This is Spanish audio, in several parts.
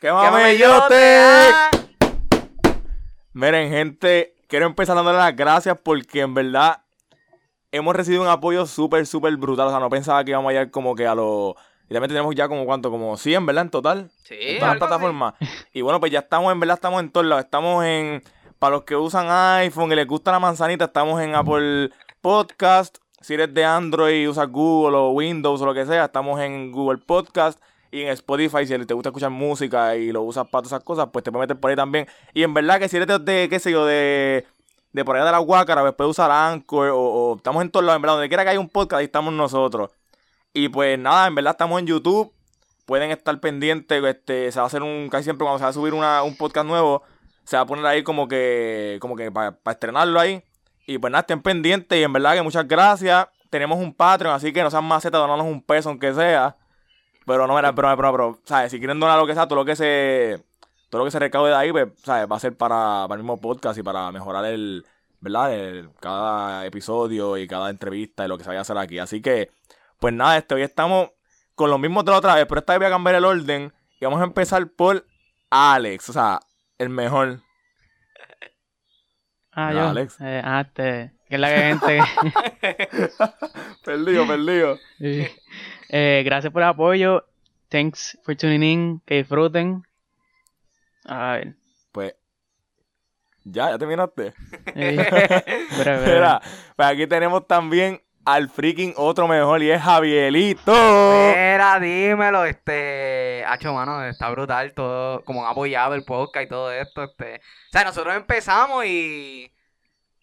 ¡Qué mamellote! Miren, gente, quiero empezar dándole las gracias porque en verdad hemos recibido un apoyo súper, súper brutal. O sea, no pensaba que íbamos a llegar como que a los... Y también tenemos ya como cuánto, como 100, ¿verdad? En total. Sí, En todas las así. plataformas. Y bueno, pues ya estamos, en verdad, estamos en todos lados. Estamos en... Para los que usan iPhone y les gusta la manzanita, estamos en Apple Podcast. Si eres de Android, usas Google o Windows o lo que sea, estamos en Google Podcast. Y en Spotify, si te gusta escuchar música y lo usas para todas esas cosas, pues te puedes meter por ahí también. Y en verdad que si eres de, de, qué sé yo, de, de por allá de la Guácara, pues puedes usar Anchor o, estamos en todos lados, en verdad, donde quiera que haya un podcast, ahí estamos nosotros. Y pues nada, en verdad estamos en YouTube. Pueden estar pendientes, este, se va a hacer un, casi siempre cuando se va a subir una- un podcast nuevo, se va a poner ahí como que, como que para estrenarlo ahí. Y pues nada, estén pendientes y en verdad que muchas gracias. Tenemos un Patreon, así que no sean más donarnos un peso aunque sea. Pero no, mira, pero, pero, pero, ¿sabes? Si quieren donar lo que sea, todo lo que se, todo lo que se recaude de ahí, pues, ¿sabes? Va a ser para, para el mismo podcast y para mejorar el, ¿verdad? El, cada episodio y cada entrevista y lo que se vaya a hacer aquí. Así que, pues nada, este, hoy estamos con los mismos de la otra vez, pero esta vez voy a cambiar el orden y vamos a empezar por Alex, o sea, el mejor. Ah, yo. Alex. Eh, ah, este. Que es la que gente. perdido, perdido. Sí. Eh, gracias por el apoyo. Thanks for tuning in. Que disfruten. A ver. Pues, ya, ya terminaste. Eh, breve, breve. Mira, pues aquí tenemos también al freaking otro mejor y es Javierito. Mira, dímelo, este, hacho, mano, está brutal todo, como han apoyado el podcast y todo esto, este, o sea, nosotros empezamos y,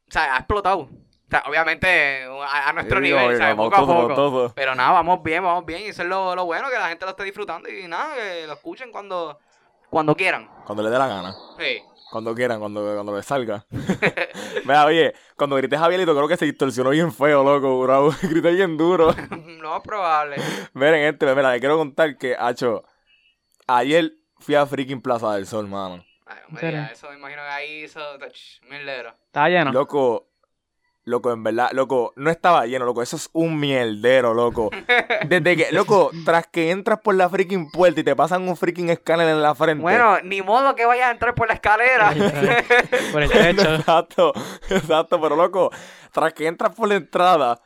o sea, ha explotado, o sea, obviamente a, a nuestro Sí, nivel, oye, ¿sabes? Poco a poco, pero nada, vamos bien, vamos bien, y eso es lo, lo bueno, que la gente lo esté disfrutando y nada, que lo escuchen cuando, cuando quieran, Cuando le dé la gana. sí, Cuando quieran, cuando, cuando les salga. Mira, oye, cuando grité Javierito, creo que se distorsionó bien feo, loco, bro. grité bien duro. no es probable, Miren, gente, mira, le quiero contar que, hacho, ayer fui a freaking Plaza del Sol, mano. Ay, no me ¿En serio? digas eso, me imagino que ahí hizo, ch, mierdero, Está lleno. Loco, loco, en verdad, loco, no estaba lleno, loco, eso es un mierdero, loco. Desde que, loco, tras que entras por la freaking puerta y te pasan un freaking escáner en la frente. bueno, ni modo que vayas a entrar por la escalera, Por el techo. Exacto, exacto, pero loco, tras que entras por la entrada,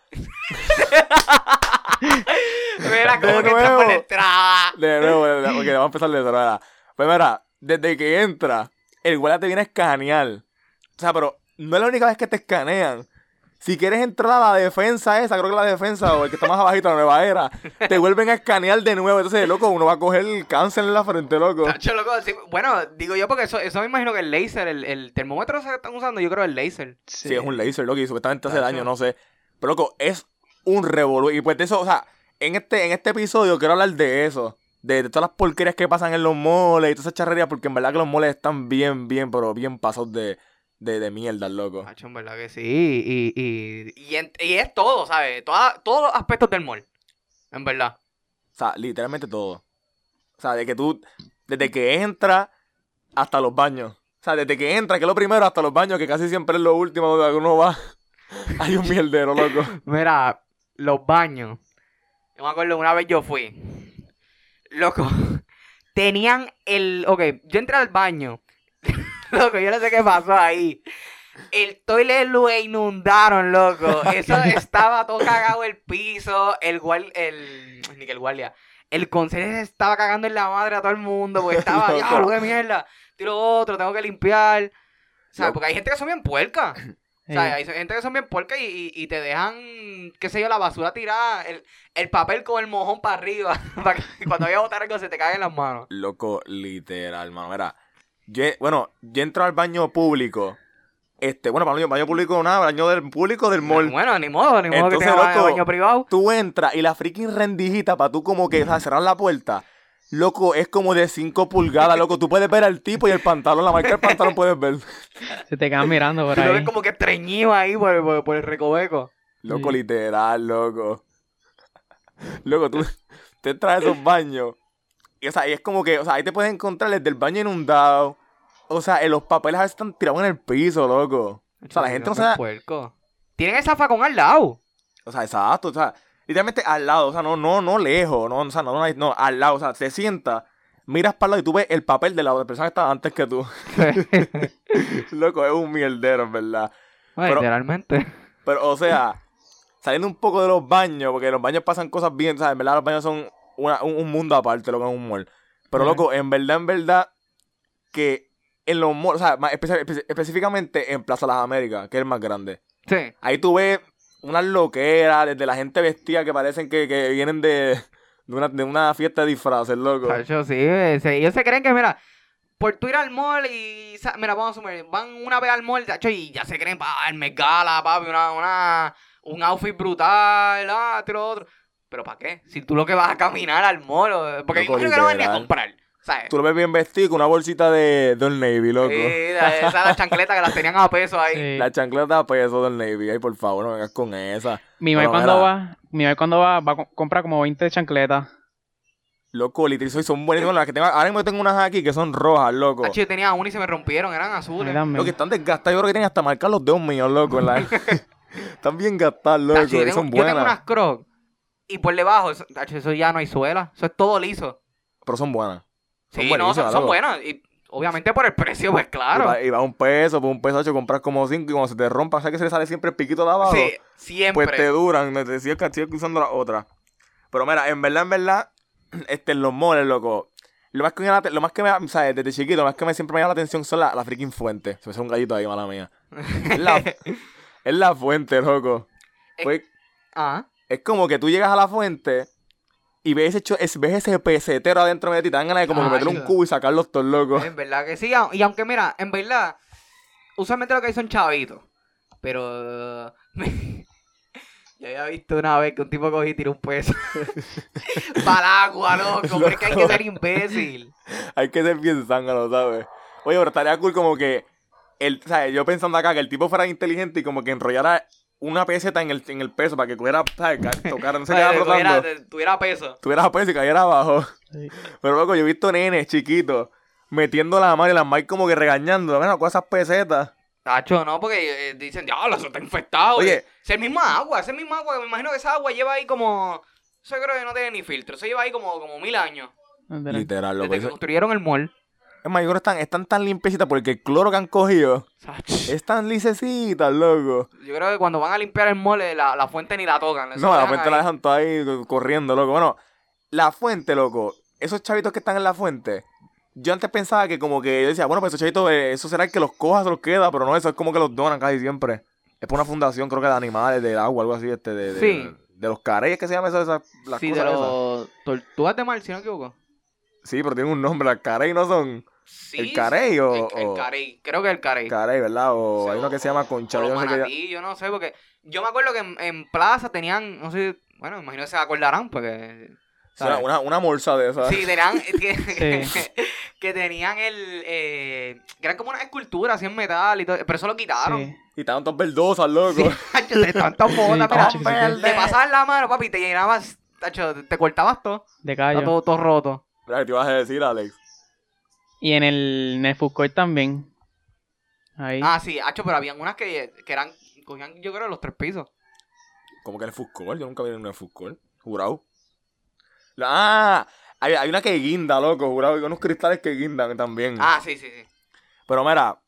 mira De cómo que entra por la nuevo. entrada, de nuevo, de- de- ok, vamos a empezar de ahora. Pues mira, desde que entras, el guardia te viene a escanear. O sea, pero no es la única vez que te escanean. Si quieres entrar a la defensa esa, creo que la defensa o el que está más abajito, la nueva era, te vuelven a escanear de nuevo. Entonces, loco, uno va a coger el cáncer en la frente, loco. Tacho, loco, sí, bueno, digo yo porque eso, eso me imagino que el laser, el, el termómetro se están usando, yo creo el laser. Sí, es un laser, loco, y supuestamente hace daño, no sé. Pero, loco, es un revolú. Y pues de eso, o sea, en este, en este episodio quiero hablar de eso. De, de todas las porquerías que pasan en los moles y todas esas charrerías, porque en verdad que los moles están bien, bien, pero bien pasados de, de, de mierda, loco. Tacho, en verdad que sí. Y, y, y, en- y es todo, ¿sabes? Toda- todos los aspectos del mall. En verdad. O sea, literalmente todo. O sea, de que tú, desde que entra hasta los baños. O sea, desde que entra, que es lo primero, hasta los baños, que casi siempre es lo último donde uno va. Hay un mierdero, loco. Mira, los baños. Yo me acuerdo una vez yo fui. Loco. Tenían el. Ok, yo entré al baño. loco, yo no sé qué pasó ahí. El toilet lo inundaron, loco. Eso estaba todo cagado el piso. El guardia. El. Ni que el guardia. El conserje se estaba cagando en la madre a todo el mundo. Porque estaba. ¡Diablo, qué mierda! Tiro otro, tengo que limpiar. O sea, porque hay gente que son bien puercas. O sea, hay gente que son bien puercas y, y, y te dejan, qué sé yo, la basura tirada, el, el papel con el mojón para arriba, para que cuando vaya a botar algo se te caiga en las manos. Loco, literal, mano. Mira, yo, bueno, yo entro al baño público. Este, bueno, para el baño, baño público nada, baño del público del mall. Bueno, ni modo, ni modo que Entonces, tenga loco, baño privado. Tú entras y la freaking rendijita para tú como que o sea, cerrar la puerta. Loco, es como de 5 pulgadas, loco. Tú puedes ver al tipo y el pantalón, la marca del pantalón puedes ver. Se te quedan mirando por lo ves ahí. como que treñido ahí por, por, por el recoveco. Loco, Sí. literal, loco. Loco, tú te entras a esos baños. Y, o sea, y es como que, o sea, ahí te puedes encontrar desde el baño inundado. O sea, en los papeles a veces están tirados en el piso, loco. O sea, la gente no puerco. Tienen el zafacón al lado. O sea, exacto, o sea, literalmente al lado, o sea, no, no, no lejos, no, o sea, no, no, no, al lado, o sea, se sienta, miras para el lado y tú ves el papel de la otra persona que estaba antes que tú. Loco, es un mierdero, en verdad. Bueno, Pero- literalmente. Pero, o sea, saliendo un poco de los baños, porque en los baños pasan cosas bien, ¿sabes? En verdad, los baños son una- un, un mundo aparte, lo que es un mall. Pero, loco, en verdad, en verdad, que en los malls, o sea, más espe- espe- específicamente en Plaza Las Américas, que es el más grande. Sí. Ahí tú ves unas loqueras, desde la gente vestida que parecen que, que vienen de, de, una, de una fiesta de disfraces, loco. Tacho, sí, ese- ellos se creen que, mira, por tú ir al mall y, mira, vamos a asumir, van una vez al mall, tacho, y ya se creen, pa, el Met Gala, papi, una, una, un outfit brutal, ah, lo otro. ¿Pero para qué? Si tú lo que vas a caminar al mall, porque yo creo que no van ni a comprar, ¿sabes? Tú lo ves bien vestido con una bolsita de, del Navy, loco. Sí, la- esa la chancleta que las tenían a peso ahí. Sí. La chancleta a peso del Navy. Ay, por favor, no vengas con esa. Mi mamá cuando va, mi mamá cuando va, va a co- comprar como 20 chancletas. Loco, literal, soy- son buenísimas. Las que tengo, ahora mismo tengo unas aquí que son rojas, loco. Tacho, yo tenía una y se me rompieron, eran azules. Lo que están desgastadas, yo creo que tienen hasta marcar los dedos míos, loco. en la- están bien gastadas, loco. Tacho, yo, y tengo, son yo tengo buenas. unas crocs y por debajo, eso, tacho, eso ya no hay suela, eso es todo liso. Pero son buenas. Son Sí, no, son, buenas. Y obviamente por el precio, pues claro. y va un peso, por un peso, ocho, compras como cinco y cuando se te rompa, ¿sabes que se le sale siempre el piquito de abajo? Sí, siempre. Pues te duran, te decía que usando la otra. Pero mira, en verdad, en verdad, este, los moles, loco. Lo más que me, lo más que me, ¿sabes? Desde chiquito, lo más que me siempre me llama la atención son las la freaking fuentes. Se me hace un gallito ahí, mala mía. Es la, es la fuente, loco. Es- Pues, Ah, es como que tú llegas a la fuente y ves ese, ves ese pesetero adentro de ti, te dan ganas de como que Ay, meter un Dios. cubo y sacarlos todos locos. es verdad que sí. Y aunque mira, en verdad, usualmente lo que hay son chavitos. Pero. Yo había visto una vez que un tipo cogí y tiró un peso. Para el agua, loco. Pero es que hay que ser imbécil. Hay que ser bien zángano, ¿sabes? Oye, pero estaría cool como que, el, ¿sabes? Yo pensando acá que el tipo fuera inteligente y como que enrollara una peseta en el, en el peso para que. Ca- Tocara, no se quedara Oye, flotando. tuviera, tuviera peso. Tuviera peso y cayera abajo. Sí. Pero loco, yo he visto nenes chiquitos metiendo la mano y las Mike como que regañando. Mira, con esas pesetas. Tacho, no, porque eh, dicen, diablo, eso está infectado. Oye. Es el mismo agua, es el mismo agua. Me imagino que esa agua lleva ahí como. Eso creo que no tiene ni filtro. Eso lleva ahí como, como mil años. Literal. Literal, loco. Desde que construyeron el mall. Es más, yo creo que están, están tan limpiecitas porque el cloro que han cogido es tan lisecitas, loco. Yo creo que cuando van a limpiar el mall, eh, la, la fuente ni la tocan. No, la fuente ahí. la dejan toda ahí co- corriendo, loco. Bueno, la fuente, loco. Esos chavitos que están en la fuente. Yo antes pensaba que como que yo decía, bueno, pues esos chavitos, eh, eso será el que los coja, se los queda, pero no, eso es como que los donan casi siempre. Es por una fundación, creo que de animales, del agua, algo así, este, de, de, Sí. de los careyes que se llama eso, esas, las Sí, de cosas esas. los tortugas de mar, si no me equivoco. Sí, pero tienen un nombre, las carey no son Sí, ¿El carey o- El, el carey, creo que el carey. carey, ¿verdad? O hay uno que se llama concha, yo no sé qué. manatí, yo no sé, porque yo me acuerdo que en, en Plaza tenían, no sé, bueno, me imagino que se acordarán, porque... Una, una, una morsa de esas. Sí, tenían, que, Sí. que tenían el, eh, que eran como una escultura así en metal y todo, pero eso lo quitaron. Sí. Y estaban todas verdosas, loco. Sí, de tantas bolas, te pasaban la mano, papi, y te llenabas, tacho, te cortabas todo, De estaba callo. todo, todo roto. Mira, ¿qué te ibas a decir, Alex? Y en el, en el food court también. Ahí. Ah, sí, hacho, pero habían unas que, que eran, cogían, yo creo, los tres pisos. Como que en el food court, yo nunca vi en el food court. Jurado. La- Ah, hay, hay una que guinda, loco, jurado. Hay unos cristales que guindan también. Ah, sí, sí, sí. Pero mira,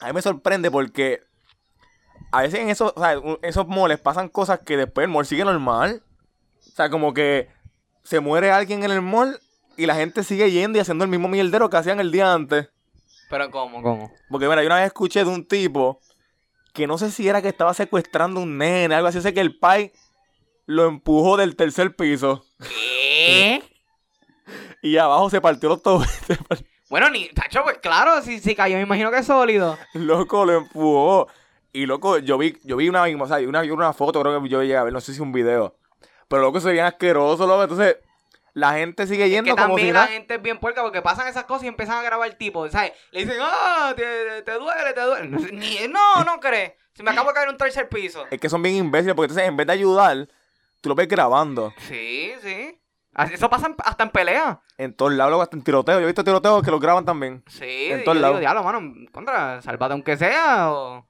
a mí me sorprende porque a veces en esos, o sea, en esos moles pasan cosas que después el mall sigue normal. O sea, como que se muere alguien en el mall y la gente sigue yendo y haciendo el mismo mierdero que hacían el día antes. Pero ¿cómo, cómo? Porque mira, yo una vez escuché de un tipo que no sé si era que estaba secuestrando un nene, algo así, sé que el pai lo empujó del tercer piso ¿Qué? y abajo se partió los tobillos. Bueno, ni, tacho, pues claro, si, si cayó, me imagino que es sólido. Loco, lo empujó. Y loco, yo vi, yo vi una, o sea, una, una foto, creo que yo llegué a ver, no sé si un video. Pero loco, se veía asqueroso, loco. Entonces, la gente sigue yendo que como si también la nada. gente es bien puerca porque pasan esas cosas y empiezan a grabar el tipo, ¿sabes? Le dicen, ah, te, te duele, te duele. No, ni- no, no crees. Si me acabo de caer en un tercer piso. Es que son bien imbéciles, porque entonces en vez de ayudar, tú lo ves grabando. Sí, sí. Así- Eso pasa en- hasta en pelea. En todos lados, hasta en tiroteo. Yo he visto tiroteos que los graban también. Sí, En yo todos digo, lados. diablo, mano, contra, sálvate aunque sea o...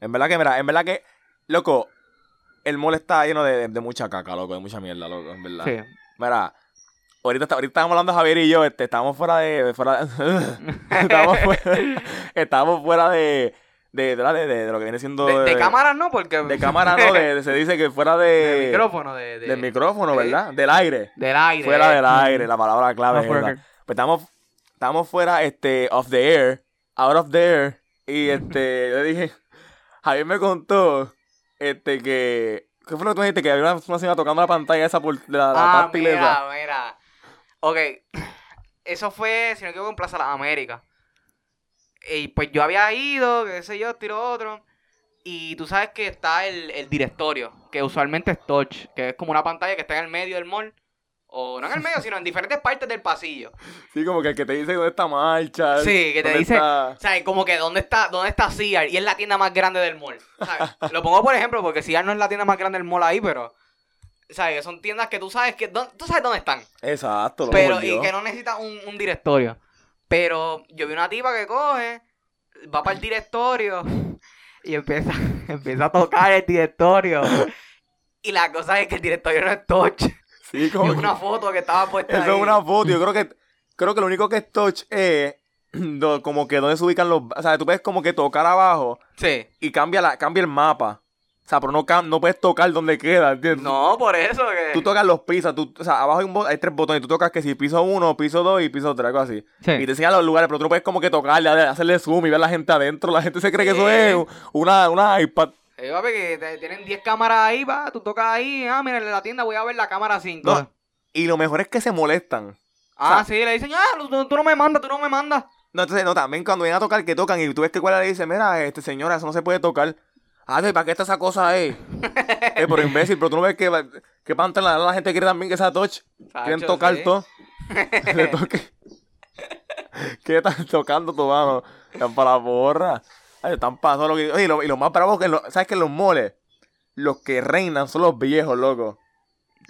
En verdad que, mira, en verdad que, loco, el mall está lleno de, de mucha caca, loco, de mucha mierda, loco, en verdad. Sí. Mira, ahorita, está- ahorita estábamos hablando Javier y yo, este, estábamos fuera de, fuera estábamos fuera, estábamos fuera de, de, de, la- de- de lo que viene siendo De, de cámaras no, porque... de cámara, no, de, de- se dice que fuera de, de micrófono, de, de- del micrófono. ¿verdad? Del aire. Del aire. Fuera del eh. aire, la palabra clave. Es record. Pues estamos, estamos fuera, este, of the air, out of the air. Y este, yo dije, Javier me contó, este, que, ¿qué fue lo que tú me dijiste? Que había una, una señora tocando la pantalla esa por la, la Ah, esa. mira, mira. Ok, eso fue, si no equivoco, en Plaza Las Américas. Y pues yo había ido, qué sé yo, tiro otro. Y tú sabes que está el, el directorio, que usualmente es touch, que es como una pantalla que está en el medio del mall. O no en el medio, sino en diferentes partes del pasillo. Sí, como que el que te dice dónde está marcha. Sí, que te dice- está- O sea, como que ¿dónde está, dónde está Sears? Y es la tienda más grande del mall. ¿sabes? Lo pongo por ejemplo porque Sears no es la tienda más grande del mall ahí, pero... ¿Sabes? Son tiendas que tú sabes que... Tú sabes dónde están. Exacto, Pero, y que no necesita un, un directorio. Pero yo vi una tipa que coge, va para el directorio y empieza, empieza a tocar el directorio. Y la cosa es que el directorio no es touch. Sí, Es como que- una foto que estaba puesta Eso ahí. es una foto. Yo creo que creo que lo único que es touch es como que donde se ubican los. O sea, tú puedes como que tocar abajo Sí. y cambia, la, cambia el mapa. O sea, pero no, cam- no puedes tocar donde queda, ¿entiendes? No, por eso que... Tú tocas los pisos, tú, o sea, abajo hay, un hay tres botones, tú tocas que si piso uno, piso dos y piso tres, algo así. Sí. Y te enseñan los lugares, pero tú no puedes como que tocarle, hacerle zoom y ver a la gente adentro. La gente se cree que eso es una, una iPad. Eh, papi, que te- tienen 10 cámaras ahí, va, tú tocas ahí, ah, mira, en la tienda voy a ver la cámara 5. No, Y lo mejor es que se molestan. ah, o sea- sí, le dicen, ah, tú, tú no me mandas, tú no me mandas. No, entonces, no, también cuando vienen a tocar, que tocan y tú ves que cuál le dice, mira, este señora, eso no se puede tocar. Ah, ¿y ¿para qué está esa cosa ahí? eh, pero imbécil, pero tú no ves que, que pantalla la, gente quiere también que sea touch. Quieren tocar sí. todo. Le toque. ¿Qué están tocando tu mano? Están para la borra. Ay, están pasando lo que. Oye, y lo, y lo más bravo que, lo- ¿sabes que en los moles? Los que reinan son los viejos, loco.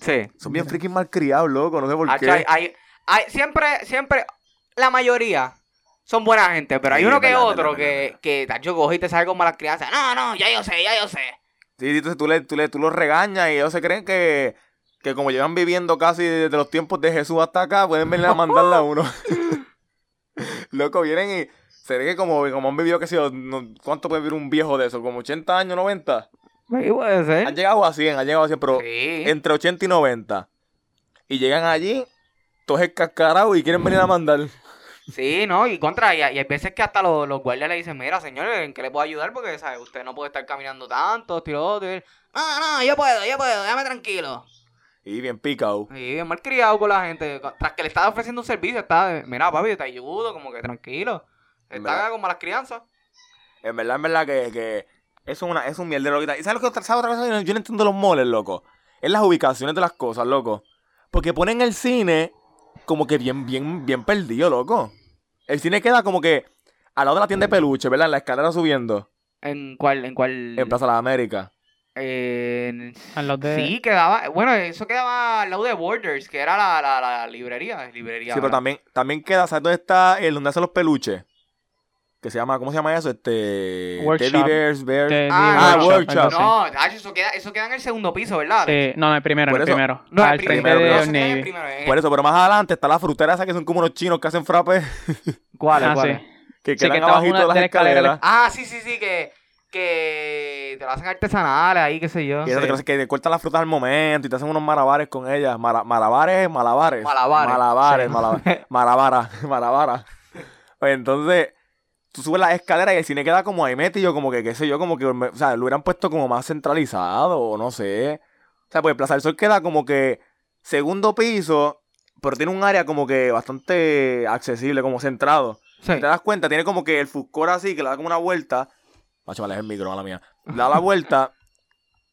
Sí. Son bien freaking malcriados, loco. No sé por qué. hay- hay- siempre, siempre, la mayoría son buena gente, pero hay Sí, uno que verdad, otro verdad, que, verdad. que, tacho, coge y te sale con malas crianzas. No, no, ya yo sé, ya yo sé. Sí, entonces tú, le, tú, le, tú los regañas y ellos se creen que, que como llevan viviendo casi desde los tiempos de Jesús hasta acá, pueden venir a mandarle a uno. Loco, vienen y se ve que como, como han vivido, que sé yo, no- ¿cuánto puede vivir un viejo de eso? ¿Como 80 años, 90? Sí, puede ser. Han llegado a 100, han llegado a 100, pero Sí. entre 80 y 90. Y llegan allí, todos escascarados y quieren venir a mandar. Sí, no, y contra, y, y hay veces que hasta los, los guardias le dicen, mira, señor, ¿en qué le puedo ayudar? Porque, ¿sabes? Usted no puede estar caminando tanto, tiro y él, No, no, yo puedo, yo puedo, déjame tranquilo. Y bien picado. Y bien mal criado con la gente. Tras que le estaba ofreciendo un servicio, está, mira, papi, te ayudo, como que tranquilo. Está con malas crianzas. En verdad, en verdad que, que es, una, es un mierdero. ahorita. ¿Y sabes lo que otra, otra cosa? Yo no entiendo los moles, loco. Es las ubicaciones de las cosas, loco. Porque ponen el cine como que bien, bien, bien perdido, loco. El cine queda como que al lado de la tienda de peluche, ¿verdad? En la escalera subiendo. ¿En cuál? ¿En cuál? En Plaza de las Américas. Eh, en- Al lado de- Sí, quedaba. Bueno, eso quedaba al lado de Borders, que era la, la, la librería. librería Sí, pero también, también queda, ¿sabes dónde está el donde hacen los peluches? Que se llama, ¿cómo se llama eso? Este. Workshop. Teddy Bears, Bears. Ah, workshop. No, eso queda, eso queda en el segundo piso, ¿verdad? Sí, no, no, el primero, el primero. No, el primero, el- Por eso, pero más adelante está la frutera esa que son como unos chinos que hacen frappes ¿Cuál? Ah, cuál? sí. que Sí, quedan que está bajo abajito de las escaleras. Ah, sí, sí, sí, que, que te lo hacen artesanales ahí, qué sé yo. Y eso Sí. que, que te cortan las frutas al momento y te hacen unos malabares con ellas. Mara- malabares, malabares. Malabares. Malabares, Sí. malabares. Malabara, malabara. Pues entonces, tú subes las escaleras y el cine queda como ahí metido, como que, qué sé yo, como que, o sea, lo hubieran puesto como más centralizado, o no sé. O sea, pues Plaza del Sol queda como que segundo piso, pero tiene un área como que bastante accesible, como centrado. Sí. Si te das cuenta, tiene como que el Fuscor así, que le da como una vuelta. Macho, me aleja el micro, la mía. Le da la vuelta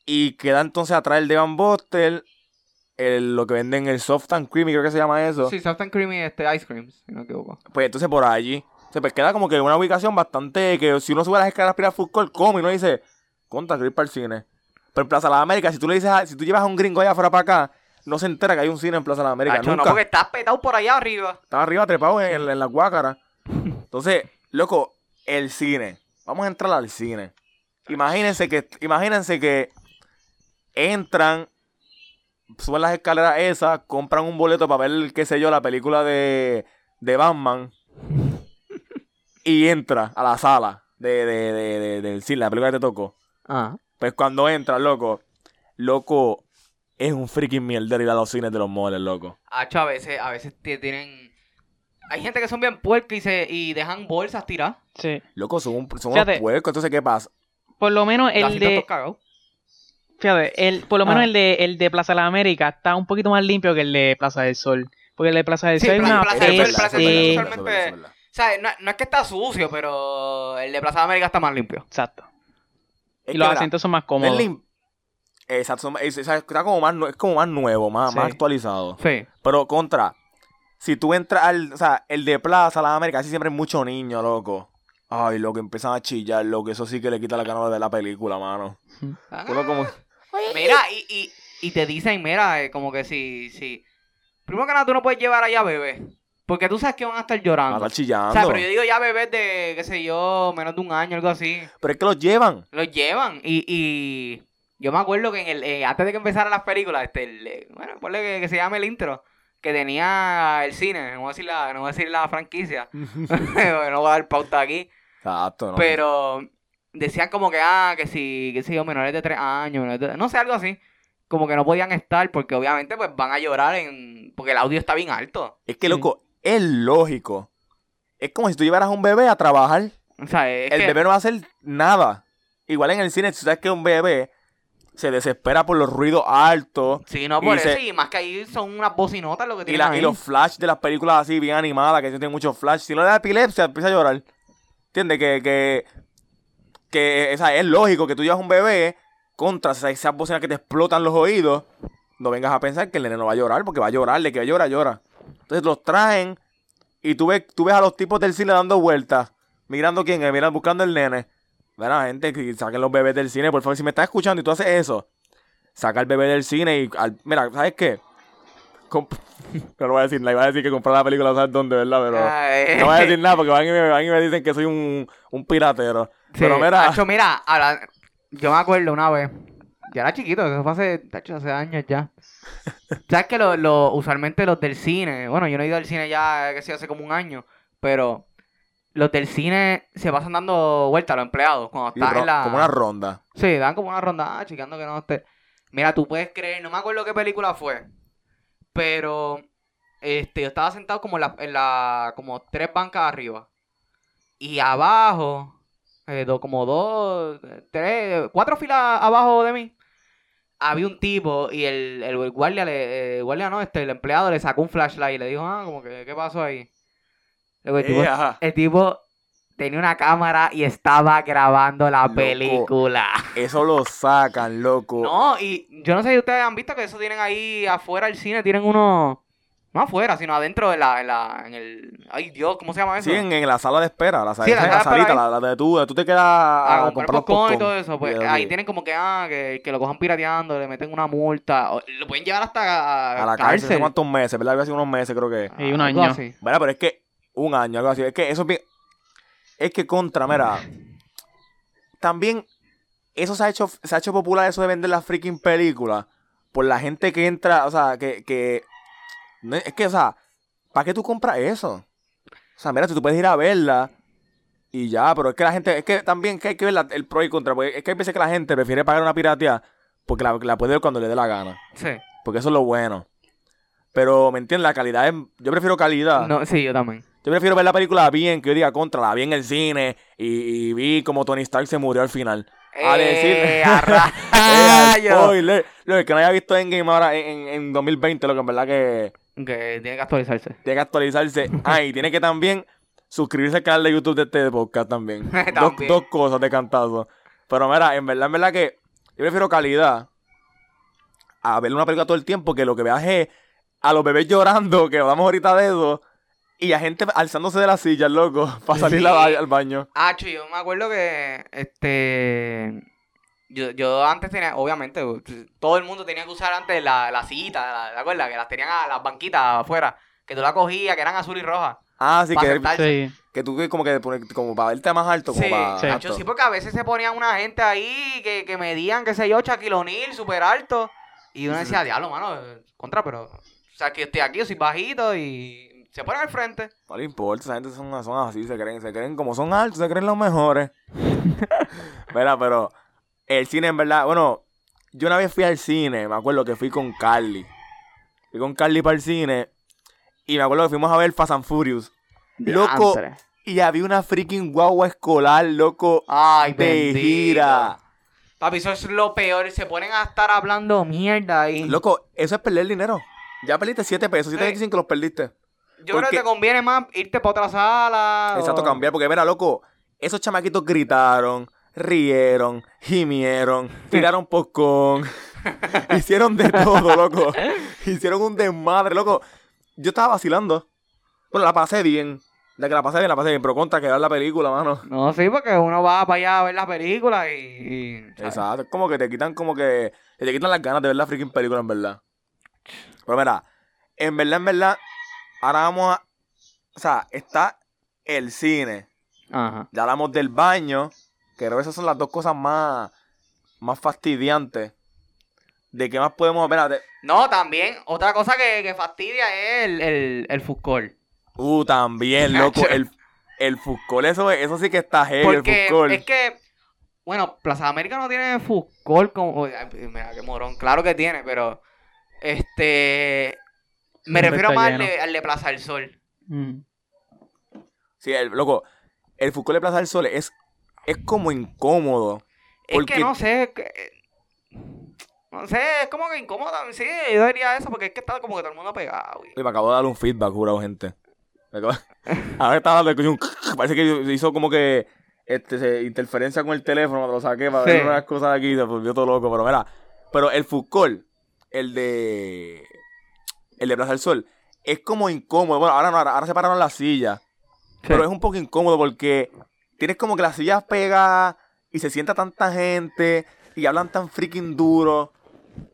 y queda entonces atrás el Devan Buster, el, lo que venden el Soft and Creamy, creo que se llama eso. Sí, soft and creamy este, ice creams, si no me equivoco. Pues entonces por allí. Se pues queda como que una ubicación bastante que si uno sube las escaleras para ir al come y uno dice, contra, quiero ir para el cine. Pero en Plaza de las Américas, si tú le dices, a- si tú llevas a un gringo allá afuera para acá, no se entera que hay un cine en Plaza de las Américas. Tacho, no, Nunca. porque estás petado por allá arriba. Estaba arriba trepado en, en la guácara. Entonces, loco, el cine. Vamos a entrar al cine. Imagínense que, imagínense que entran suben las escaleras esas, compran un boleto para ver, qué sé yo, la película de, de Batman. Y entra a la sala de, de, de, de- del cine, la película que te tocó. Ah. Pues cuando entra, loco, loco, es un freaking mierder ir a los cines de los moles, loco. Hacho, a veces, a veces te- tienen. Hay gente que son bien puercas y, se, y dejan bolsas tiradas. Sí. Loco, son, un- son Fíjate. unos puercos. Entonces, ¿qué pasa? Por lo menos el de. Fíjate, el, por lo menos Ah. el de el de Plaza de la América está un poquito más limpio que el de Plaza del Sol. Porque el de Plaza del Sí, Sol es Plaza- una Plaza del Sol, peste. Plaza del Sol, Es es es sea, no, no es que está sucio, pero el de Plaza de América está más limpio. Exacto. Es y que, los asientos son más es cómodos. lim- Exacto, es, es- está como más, es como más nuevo, más, más actualizado. Sí. Pero contra, si tú entras al, o sea, el de Plaza, la América, así siempre hay muchos niños, loco. Ay, loco, empiezan a chillar, loco, eso sí que le quita la gana de ver la película, mano. Uno como... Mira, y, y, y te dicen, mira, eh, como que si, si. Primero que nada, tú no puedes llevar allá bebés. Porque tú sabes que van a estar a llorando. estar chillando. O sea, pero yo digo ya bebés de, qué sé yo, menos de un año, algo así. Pero es que los llevan. Los llevan. Y, y yo me acuerdo que en el, eh, antes de que empezaran las películas, este, el, eh, bueno, ponle que, que se llame el intro, que tenía el cine, no voy a decir la, no voy a decir la franquicia, no voy a dar pauta aquí, Exacto, ¿no? pero decían como que, ah, que si, que si yo, menores de tres años, menores de- no sé, algo así, como que no podían estar porque obviamente pues van a llorar en, porque el audio está bien alto. Es que, loco, es lógico. Es como si tú llevaras a un bebé a trabajar. O sea, es el que- bebé no va a hacer nada. Igual en el cine, tú sabes que un bebé se desespera por los ruidos altos. Sí, no, por y eso, se- y más que ahí son unas bocinotas lo que Y, tienen la- ahí. y los flash de las películas así bien animadas, que tienen muchos flash. Si no le da epilepsia, empieza a llorar. ¿Entiendes? Que, que, que o sea, es lógico que tú llevas un bebé contra esas, esas bocinas que te explotan los oídos. No vengas a pensar que el nene no va a llorar, porque va a llorar, de que llora, llora. Entonces los traen y tú ves, tú ves a los tipos del cine dando vueltas, mirando quién es, mirando, buscando el nene. Bueno, gente, que saquen los bebés del cine, por favor. Si me estás escuchando y tú haces eso, saca el bebé del cine y. al- mira, ¿sabes qué? Comp- no lo voy a decir nada, iba a decir que comprar la película, ¿sabes dónde, verdad? Pero. Ay. No voy a decir nada porque van y me, van y me dicen que soy un, un piratero. Sí, Pero mira, Hacho, mira, ahora, yo me acuerdo una vez, yo era chiquito, eso fue hace, tacho, hace años ya. ¿Sabes que lo, lo- usualmente los del cine, bueno, yo no he ido al cine ya, que sé, hace como un año, pero los del cine se pasan dando vueltas a los empleados cuando están en la... como una ronda. Sí, dan como una ronda, ah, que no esté. Mira, tú puedes creer, no me acuerdo qué película fue, pero este, yo estaba sentado como en la, en la como tres bancas arriba. Y abajo, eh, do- como dos, tres, cuatro filas abajo de mí, había un tipo y el, el, el guardia, le, eh, guardia no, este, el empleado le sacó un flashlight y le dijo, ah, como que, ¿qué pasó ahí? Luego el tipo, Eh, ajá. el tipo tenía una cámara y estaba grabando la Loco. película. Eso lo sacan, loco. No, y yo no sé si ustedes han visto que eso tienen ahí afuera del cine, tienen uno, no afuera, sino adentro de la, en la, en el, ay Dios, ¿cómo se llama eso? Sí, en, en la sala de espera. La, sala- Sí, la sala de salita, espera la, la de tú, de tú te quedas a, a comprar los popcorn y popcorn. todo eso, pues ahí tienen como que, ah, que, que lo cojan pirateando, le meten una multa, o lo pueden llevar hasta a, a la cárcel. hace cuántos meses, ¿verdad? Hace unos meses, creo que. Y un año. así. Bueno, pero es que un año, algo así. Es que eso es bien. Es que contra, mira. También, eso se ha hecho, se ha hecho popular, eso de vender las freaking películas. Por la gente que entra, o sea, que. que es que, o sea, ¿para qué tú compras eso? O sea, mira, si tú puedes ir a verla y ya, pero es que la gente, es que también que hay que ver la- el pro y contra, porque es que hay veces que la gente prefiere pagar una piratería porque la, la puede ver cuando le dé la gana. Sí. Porque eso es lo bueno. Pero, ¿me entiendes? La calidad es. Yo prefiero calidad. No, sí, yo también. Yo prefiero ver la película bien, que yo diga contra, la vi en el cine y, y vi como Tony Stark se murió al final. A decir. Eh, a Eh, spoiler. Lo que no haya visto Endgame ahora en, en, en 2020, lo que en verdad que que tiene que actualizarse. tiene que actualizarse. Ah, y tiene que también suscribirse al canal de YouTube de este podcast también. Dos, También. dos cosas de cantazo. Pero mira, en verdad, en verdad que yo prefiero calidad a ver una película todo el tiempo que lo que veas es a los bebés llorando, que hablamos ahorita de eso, y a gente alzándose de la silla, loco, para salir Sí. al- baño. Ah, yo me acuerdo que este yo, yo antes tenía, obviamente, todo el mundo tenía que usar antes la, la sillita, la- ¿te acuerdas? Que las tenían a las banquitas afuera, que tú la cogías, que eran azul y roja. Ah, sí, que. Sí. que tú como que como para verte más alto, como Sí, para... Sí. Sí, porque a veces se ponían una gente ahí que, que medían, qué sé yo, Shaquille O'Neal, súper alto. Y uno decía, diablo, mano, contra, pero. O sea, que estoy aquí, yo soy bajito y se ponen al frente. No le importa, esa gente son, son así, se creen, se creen como son altos, se creen los mejores. Mira, pero el cine en verdad, bueno, yo una vez fui al cine, me acuerdo que fui con Carly. Fui con Carly para el cine y me acuerdo que fuimos a ver Fast and Furious. Loco, Diantre. y había una freaking guagua escolar, loco, Ay, de bendito. gira. Papi, eso es lo peor. Se ponen a estar hablando mierda ahí. Loco, eso es perder dinero. Ya perdiste 7 pesos, 7.25 los perdiste. Yo creo que te conviene más irte para otra sala. Exacto, o- cambiar, porque mira, loco, esos chamaquitos gritaron, rieron, gimieron, tiraron popcorn, hicieron de todo, loco. Hicieron un desmadre, loco. Yo estaba vacilando. Bueno, la pasé bien. De que la pasé bien, la pasé bien, pero contra que ver la película, mano. No, sí, porque uno va para allá a ver la película y. Exacto, es como que te quitan como que... Te quitan las ganas de ver la freaking película, en verdad. Pero mira, en verdad, en verdad, ahora vamos a... O sea, está el cine. Ajá. Ya hablamos del baño, creo que esas son las dos cosas más, más fastidiantes. ¿De qué más podemos? Espérate. No, también, otra cosa que, que fastidia es el, el, el court. Uh, también, loco. el, el Fuscol, eso, eso sí que está heavy, Porque el Fuscol. es que, bueno, Plaza América no tiene court como. ay, Mira, qué morón. Claro que tiene, pero. Este. Me refiero más al de, al de Plaza del Sol. Mm. Sí, el, loco, el Fuscol de Plaza del Sol es, es como incómodo. Es que no sé. que- no sé, es como que incómodo. Sí, yo diría eso porque es que está como que todo el mundo pegado. y- Uy, me acabo de dar un feedback, jurado, gente. Acabo- Ahora estaba dando. Parece que hizo como que este, se- interferencia con el teléfono lo saqué para Sí. ver unas cosas aquí. Se volvió todo loco. Pero mira, pero el Fuscol, el de... El de Plaza del Sol, es como incómodo. Bueno, ahora no, ahora, ahora separaron las sillas. Pero es un poco incómodo porque tienes como que las sillas pegadas y se sienta tanta gente y hablan tan freaking duro.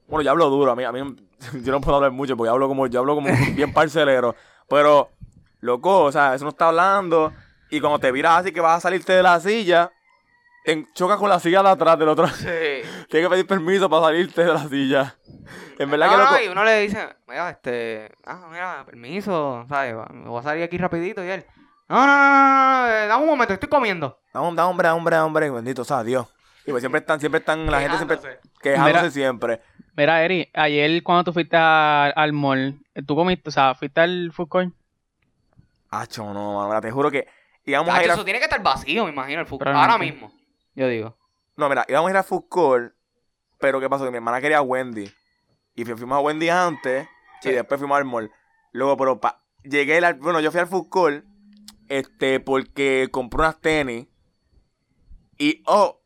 Bueno, yo hablo duro, a mí, a mí yo no puedo hablar mucho porque yo hablo como, yo hablo como bien parcelero. Pero, loco, o sea, eso no está hablando. Y cuando te miras así que vas a salirte de la silla, te chocas con la silla de atrás del otro. Sí. Tienes que pedir permiso para salirte de la silla. En verdad no, que no, loco. y uno le dice, mira, este, ah, mira, permiso, ¿sabes? Voy a salir aquí rapidito y él, no, no, no, no, no, dame un momento, estoy comiendo. Da hombre, da hombre, hombre, hombre, bendito sea Dios. Y pues siempre están, siempre están, la gente siempre Quejándose. Mira. siempre. Mira, Eri, ayer cuando tú fuiste a- al mall, ¿tú comiste? O sea, ¿fuiste al food court? Acho, no, mano, mira, te juro que íbamos a Tacho, ir a, eso tiene que estar vacío, me imagino, el fútbol. Probablemente. Ahora mismo, yo digo. no, mira, íbamos a ir a Food Court, pero ¿qué pasó? Que mi hermana quería a Wendy. Y fu- fuimos a Wendy antes y Sí. después fuimos al mall. Luego, pero pa, llegué, al- bueno, yo fui al Food Court, este, porque compré unas tenis. Y, oh,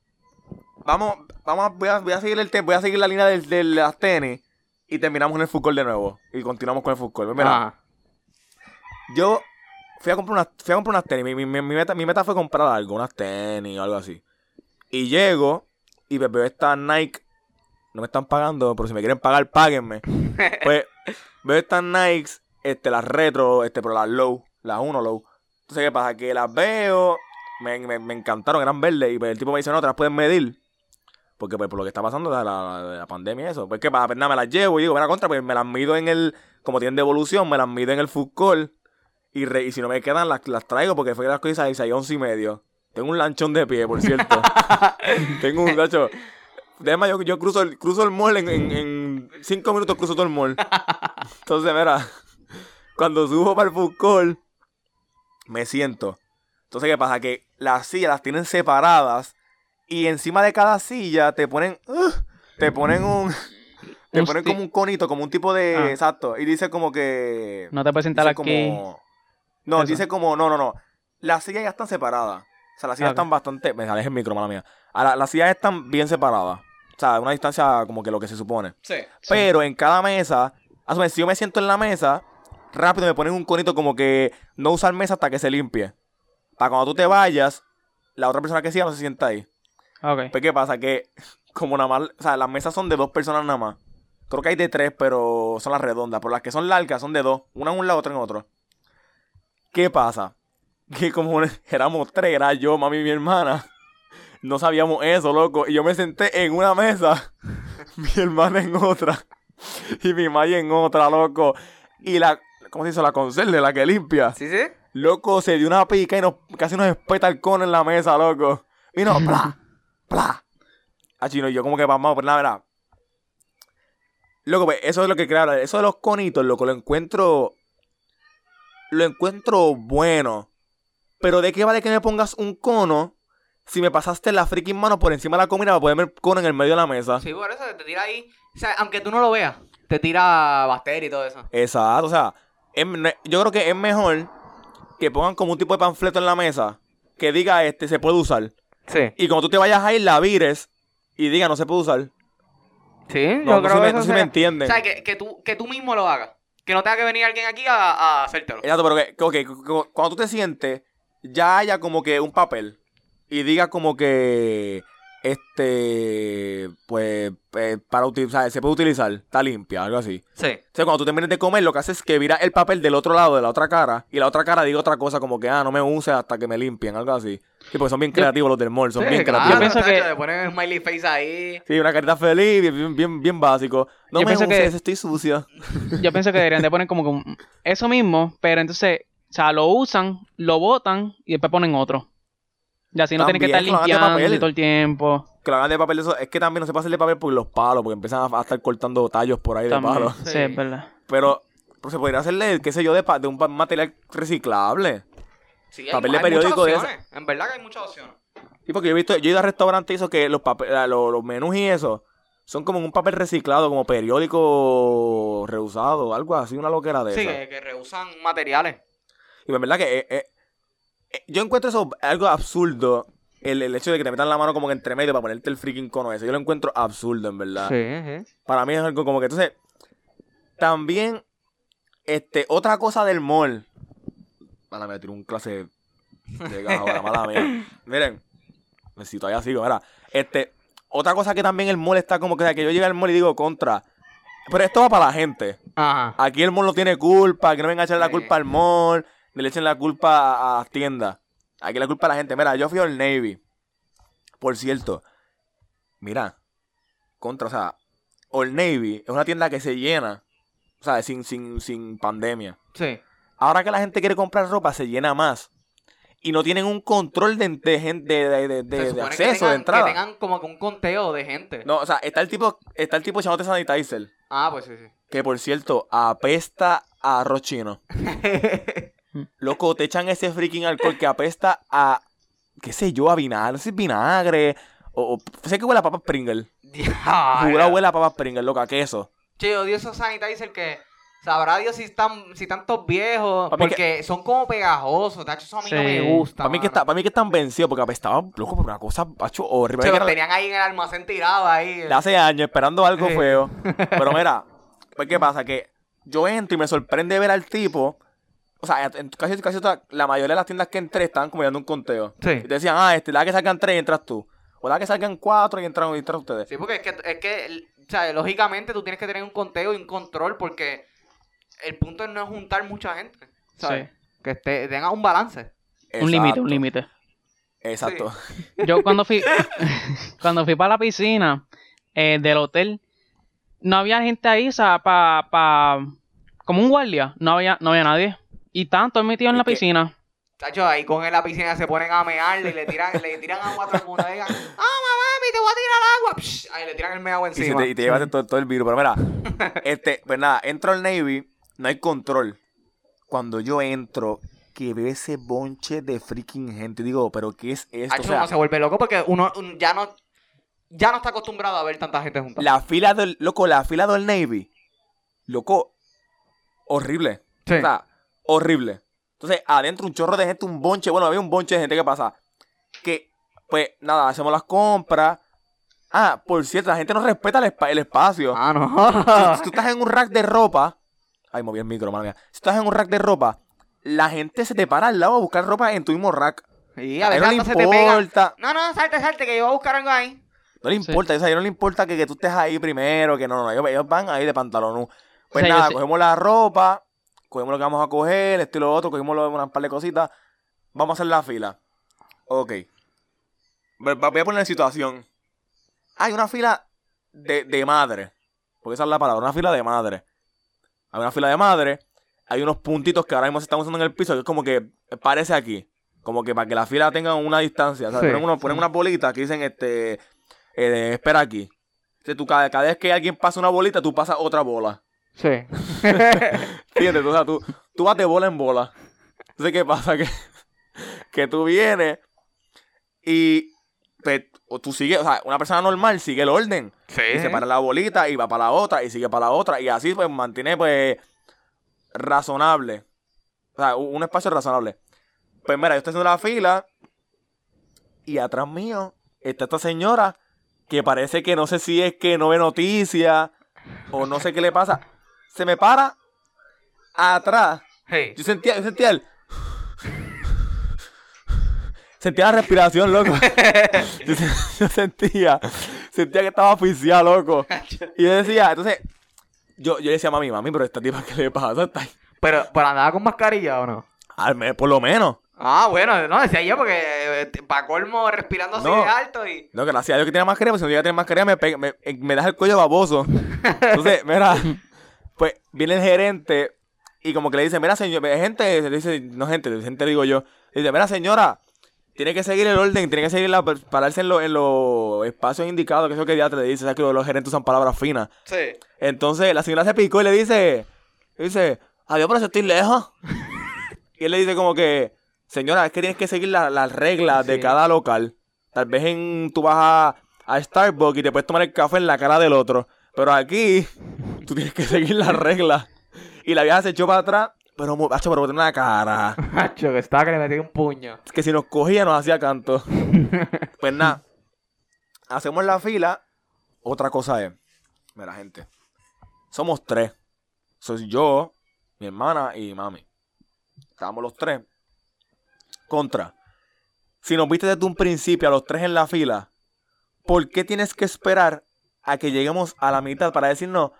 vamos, vamos, a- voy a, voy a seguir el voy a seguir la línea del- de, las tenis. Y terminamos en el Court de nuevo. Y continuamos con el. Pues Mira. Yo fui a comprar unas, fui a comprar unas tenis. Mi, mi- mi meta, mi meta fue comprar algo, unas tenis o algo así. Y llego y pues veo estas Nike. No me están pagando, pero si me quieren pagar, páguenme. Pues veo estas Nikes, este, las retro, este, pero las low, las uno low. Entonces, ¿qué pasa? Que las veo, me, me, me encantaron, eran verdes. Y pues, el tipo me dice, no, te las puedes medir. Porque pues por lo que está pasando de la, de la pandemia y eso. Pues que pasa, pues nada, me las llevo y digo, ven a contra, pues me las mido en el, como tienen devolución, me las mido en el food court. Y, re- y si no me quedan, las, las traigo porque fue que las cosas 6 once y medio. Tengo un lanchón de pie, por cierto. Tengo un gacho. Además, yo, yo cruzo, el, cruzo el mall en, en, en cinco minutos, cruzo todo el mall. Entonces, mira, cuando subo para el food court, me siento. Entonces, ¿qué pasa? Que las sillas las tienen separadas y encima de cada silla te ponen, te ponen un, te ponen como un conito, como un tipo de, Ah. exacto, y dice como que, No te puedes sentar aquí. como, no, Eso. dice como, no, no, no, las sillas ya están separadas, o sea, las sillas Ok. están bastante, me aleje el micro, mala mía, Ahora, las sillas están bien separadas, o sea, a una distancia como que lo que se supone. Sí. Sí. Pero en cada mesa, asume, si yo me siento en la mesa, rápido me ponen un conito como que no usar mesa hasta que se limpie. Para cuando tú te vayas, la otra persona que siga no se sienta ahí. Ok. Pues, ¿qué pasa? Que como nada más, o sea, las mesas son de dos personas nada más. Creo que hay de tres, pero son las redondas. Pero las que son largas son de dos. Una en un lado, otra en otro. ¿Qué pasa? Que como éramos tres, era yo, mami y mi hermana. No sabíamos eso, loco. Y yo me senté en una mesa, mi hermana en otra. y mi malla en otra, loco. Y la, ¿cómo se dice? La conserje, la que limpia. ¿Sí, sí? Loco, se dio una pica y nos, casi nos espeta el cono en la mesa, loco. Y no, pla, pla. Ah, chino, yo como que vamos, pues nada, verá. Loco, pues eso es lo que creo. Eso de los conitos, loco, lo encuentro. Lo encuentro bueno. Pero ¿de qué vale que me pongas un cono si me pasaste la freaking mano por encima de la comida para ponerme el cono en el medio de la mesa? Sí, por eso te tira ahí. O sea, aunque tú no lo veas, te tira bacteria y todo eso. Exacto, o sea, es yo creo que es mejor que pongan como un tipo de panfleto en la mesa que diga este se puede usar. Sí. Y cuando tú te vayas a ir, la vires y diga no se puede usar. Sí, No, yo no creo se me- que eso no se me sea- entiende. O sea, que, que, tú, que tú mismo lo hagas. Que no tenga que venir alguien aquí a, a hacértelo. Exacto, pero que, que, ok, cu- cu- cuando tú te sientes, ya haya como que un papel y diga como que este pues eh, para utilizar, se puede utilizar, está limpia, algo así. Sí. O sea, cuando tú termines de comer, lo que haces es que viras el papel del otro lado, de la otra cara, y la otra cara diga otra cosa como que, ah, no me uses hasta que me limpien, algo así. Sí, porque son bien creativos los del mall, son Sí, bien claro, creativos. Yo pienso que- Le ponen smiley face ahí. Sí, una carita feliz, bien, bien, bien, bien básico. No Yo me pienso que- uses, estoy sucia. Yo pienso que deberían de poner como que eso mismo, pero entonces, o sea, lo usan, lo botan y después ponen otro. Y así no tienen que estar de limpiando papel. todo el tiempo. Que lo hagan de papel, eso, es que también no se puede hacer de papel por los palos, porque empiezan a, a estar cortando tallos por ahí de palos. Sí, Sí. es verdad. Pero, pues, se podría hacerle, qué sé yo, de, de un material reciclable. Sí, hay, Papel de hay periódico muchas de opciones. En verdad que hay muchas opciones. Sí, porque yo he visto, yo he ido a restaurantes y eso que los, papel, la- los, los menús y eso son como un papel reciclado, como periódico reusado, algo así, una loquera de Sí, esa. que, que rehusan materiales. Y en verdad que eh, eh, eh, yo encuentro eso algo absurdo. El, el hecho de que te metan la mano como que entre medio para ponerte el freaking cono ese. Yo lo encuentro absurdo, en verdad. Sí, sí. Para mí es algo como que. Entonces, también, este, otra cosa del mall. Mala me tiró un clase de ahora, mala mía. Miren, necesito allá sigo, mira. Este, otra cosa que también el mall está como que, o sea, que yo llego al mall y digo contra. Pero esto va para la gente. Ajá. Aquí el mall no tiene culpa, que no vengan a echar la culpa al mall, le echen la culpa a, a las tiendas. Aquí la culpa a la gente. Mira, yo fui al Navy. Por cierto, mira, contra, o sea, Old Navy es una tienda que se llena, o sea, sin, sin, sin pandemia. Sí. Ahora que la gente quiere comprar ropa, se llena más. Y no tienen un control de, de, de, de, de- acceso, tengan- de entrada. Que tengan como un conteo de gente. No, o sea, está el tipo, está el tipo echándote sanitizer. Ah, pues sí, sí. Que por cierto, apesta a arroz chino. Loco, te echan ese freaking alcohol que apesta a, qué sé yo, a vinagre, no sé, vinagre. O, o- sé que huele a papas Pringle. Jura huele a papas Pringle, loca, queso. Che, odio esos sanitizers que sabrá Dios si están, si están todos viejos. Porque son como pegajosos, tacho, eso a mí no Sí. me gusta. Para mí, que está, para mí que están vencidos porque apestaba, loco, por una cosa, macho, horrible. Se los tenían ahí en el almacén tirado ahí. de hace años esperando algo Sí. feo. Pero mira, pues qué pasa, que yo entro y me sorprende ver al tipo. O sea, en casi, casi toda- la mayoría de las tiendas que entré estaban como dando un conteo. Sí. Y te decían, ah, este, la que salgan tres y entras tú. O la que salgan cuatro y entran, y entran ustedes. Sí, porque es que, es que, o sea, lógicamente tú tienes que tener un conteo y un control porque el punto no es juntar mucha gente, ¿sabes? Sí. Que esté, tenga un balance. Un límite, Exacto. un límite. Exacto. Yo cuando fui cuando fui para la piscina eh, del hotel, no había gente ahí, o sea, pa, pa, como un guardia, no había, no había nadie. Y tanto metido en Es la piscina. Chacho, ahí con en la piscina se ponen a mearle y le tiran, le tiran agua a todo el mundo. Y digan, ah, mamá, te voy a tirar agua. Psh, ahí le tiran el meado Y, encima. te, y te llevas todo, todo el virus. Pero mira, este, pues nada, entro al Navy, no hay control. Cuando yo entro, que veo ese bonche de freaking gente, digo, pero ¿qué es esto? Chacho, O sea, uno se vuelve loco porque uno un- ya no, ya no está acostumbrado a ver tanta gente junta. la fila del, loco, la fila del Navy, loco, horrible. Sí. O sea, horrible. Entonces, adentro un chorro de gente, un bonche, bueno, había un bonche de gente, ¿qué pasa? Que, pues, nada, hacemos las compras. Ah, por cierto, la gente no respeta el, espa- el espacio. Ah, no. Si, si tú estás en un rack de ropa. Ay, moví el micro, madre mía. Si estás en un rack de ropa, la gente se te para al lado a buscar ropa en tu mismo rack. Y a veces no se te pega. No, no, salte, salte, que yo voy a buscar algo ahí. No le Sí. importa, o sea, a ellos no le importa que, que tú estés ahí primero, que no, no, ellos, ellos van ahí de pantalón. Pues O sea, yo nada, sí- cogemos la ropa, cogemos lo que vamos a coger, esto y lo otro, cogemos lo- unas par de cositas, vamos a hacer la fila. Ok. Voy a poner en situación. Hay una fila de, de madre. porque esa es la palabra, una fila de madre. Hay una fila de madre, hay unos puntitos que ahora mismo se están usando en el piso, que es como que parece aquí. Como que para que la fila tenga una distancia. O sea, Sí. ponen, unos- ponen unas bolitas que dicen, este, eh, espera aquí. Entonces, tú, cada, cada vez que alguien pasa una bolita, tú pasas otra bola. Sí. ¿Entiendes? O sea, tú, tú vas de bola en bola. Entonces, ¿qué pasa? Que, que tú vienes y pues, o tú sigues, o sea, una persona normal sigue el orden. Sí. Y se para la bolita y va para la otra y sigue para la otra. Y así pues mantiene pues razonable. O sea, un un espacio razonable. Pues mira, yo estoy haciendo la fila y atrás mío está esta señora que parece que no sé si es que no ve noticias o no sé qué le pasa. Se me para atrás. Yo sentía, yo sentía el... Sentía la respiración, loco. Yo, se- yo sentía, sentía que estaba oficial, loco. Y yo decía, entonces, yo, yo le decía a mami, mami, pero esta tipa, ¿qué le pasa? Está ahí. Pero, ¿pero andaba con mascarilla o no? Al por lo menos. Ah, bueno, no, decía yo porque para colmo respirando así No. de alto y... No, gracias a Dios que tiene mascarilla, porque si no llega a tener mascarilla me, pega- me, eh, me das el cuello baboso. Entonces, mira, pues viene el gerente y como que le dice, mira, señor, gente, le dice, no gente, gente digo yo, le dice, mira, señora, tiene que seguir el orden, tiene que seguir la, pararse en, lo- en los espacios indicados, que eso que ya te le dice, sabes que los, gerentes usan palabras finas. Sí. Entonces la señora se picó y le dice, le dice, adiós, pero si estoy lejos. y él le dice como que, señora, es que tienes que seguir la- las reglas de cada local. Tal vez en, tú vas a, a Starbucks y te puedes tomar el café en la cara del otro. Pero aquí, tú tienes que seguir las reglas. Y la vieja se echó para atrás, pero, macho, pero una cara. Macho, que estaba que le metí un puño. Que si nos cogía nos hacía canto. pues nada, hacemos la fila. Otra cosa es, mira gente, somos tres. Soy yo, mi hermana y mami. Estábamos los tres. Contra. Si nos viste desde un principio a los tres en la fila, ¿por qué tienes que esperar a que lleguemos a la mitad para decirnos,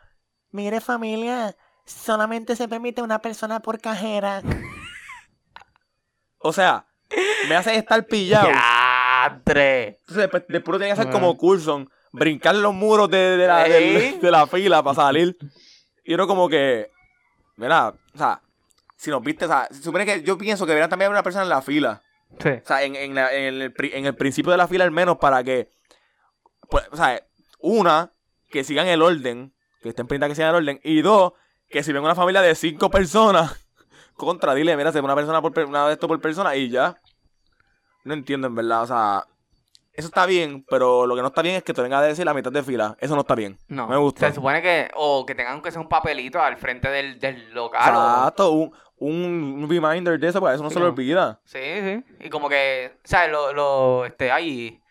mire familia, solamente se permite una persona por cajera? o sea, me hace estar pillado. Ya, tres. Entonces después, después lo tenía que hacer como Coulson, brincar los muros de, de la, Ey. de la fila para salir. Y uno como que, mira, o sea, si nos viste, o sea, se supone que yo pienso que debería también haber una persona en la fila. Sí. O sea, en, en, la- en el, pri- en el principio de la fila al menos para que, pues, o sea, una, que sigan el orden, que estén pendientes que sigan el orden, y dos, que si ven una familia de cinco personas, contra, dile, mira, se ve una persona por una de esto por persona y ya. No entiendo en verdad, o sea, eso está bien, pero lo que no está bien es que te venga a decir la mitad de fila. Eso no está bien. No. Me gusta. Se supone que, o que tengan que ser un papelito al frente del, del local. o- Exacto, un, un, un reminder de eso, pues eso no Sí, se lo olvida. Sí, sí. Y como que, ¿sabes? Lo, lo, este, hay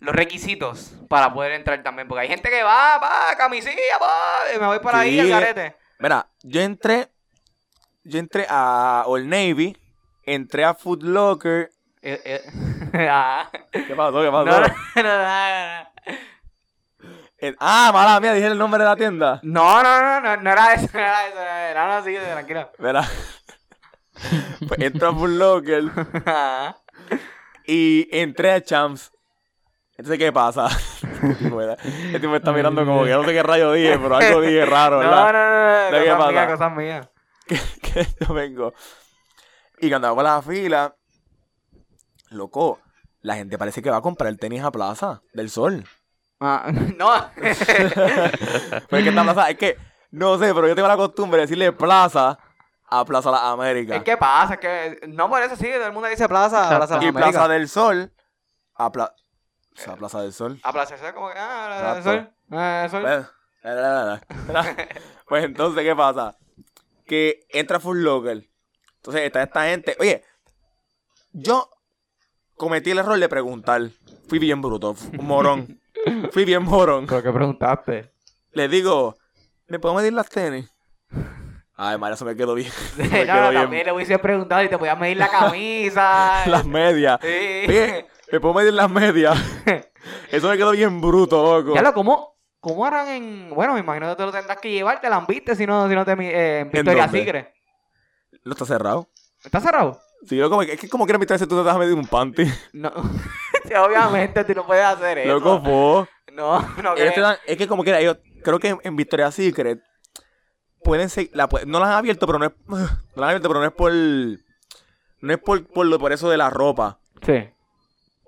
los requisitos para poder entrar también. Porque hay gente que va, va, camisilla, va, y me voy por ahí Sí. al garete. Mira, yo entré, yo entré a Old Navy, entré a Food Locker. Eh, eh, ah. ¿Qué pasó? ¿Qué no, pasó? no, no, no, no. Eh, ah, mala mía, dije el nombre de la tienda. No, no, no, no, no era eso, no era eso. No, no, sigue, tranquilo. Mira. pues entro a Food Locker y entré a Champs. Entonces, ¿qué pasa? Este tipo está mirando como que no sé qué rayo dije, pero algo dije raro, No, ¿verdad? no, no, ¿De qué no, cosas mías, pasa? cosas mías. que, que yo vengo. Y cuando hago la fila, loco, la gente parece que va a comprar el tenis a Plaza del Sol. Ah, no. Pero es que esta plaza, es que, no sé, pero yo tengo la costumbre de decirle Plaza a Plaza Las Américas. Es que pasa, es que no por eso sí, todo el mundo dice plaza, Exacto. plaza de y las Américas. Plaza del Sol a Plaza. O sea, Plaza del Sol. A plaza Sol, como que, ah, plaza del sol. Ah, sol. Pues, la, la, la, la. Pues entonces, ¿qué pasa? Que entra Full Local. Entonces está esta gente. Oye, yo cometí el error de preguntar. Fui bien bruto, un morón. Fui bien morón. Pero que preguntaste. Le digo, ¿me puedo medir las tenis? Ay, María, eso me quedó bien. no, me no, quedó bien. también le hubiese preguntado y te podías medir la camisa. Las medias. Sí. Oye, ¿me puedo medir las medias? Eso me quedó bien bruto, loco. Ya lo, ¿cómo, ¿cómo harán en...? Bueno, me imagino que te lo tendrás que llevar, te la viste si no, si no te... Eh, en Victoria? Secret. ¿Lo está cerrado? ¿Está cerrado? Sí, yo como, es que como quieras si tú te vas a medir un panty. No. Sí, obviamente tú no puedes hacer eso. Loco, po. No, no Ellos te creo. dan- es que como quiera, ellos, creo que en, en Victoria's Secret pueden la, pu- no las han abierto, pero no es, no las han abierto, pero no es por, no es por, por eso de la ropa. Sí.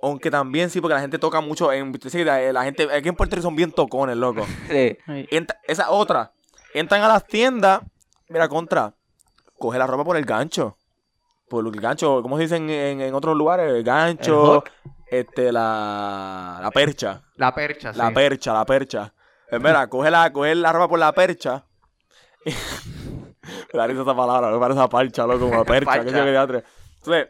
Aunque también sí, porque la gente toca mucho en eh, la gente, aquí en Puerto Rico son bien tocones, loco. Sí. Entra- esa otra, entran a las tiendas, mira, contra, coge la ropa por el gancho. Por el gancho, ¿cómo se dicen en, en otros lugares? El ¿El gancho, este, la, la percha. La percha, sí. La percha, la percha. Es verdad, coge la, coge la ropa por la percha. Me da risa esa palabra, me parece esa parcha, loco, como percha. Parcha. que sé yo qué diatre. Entonces,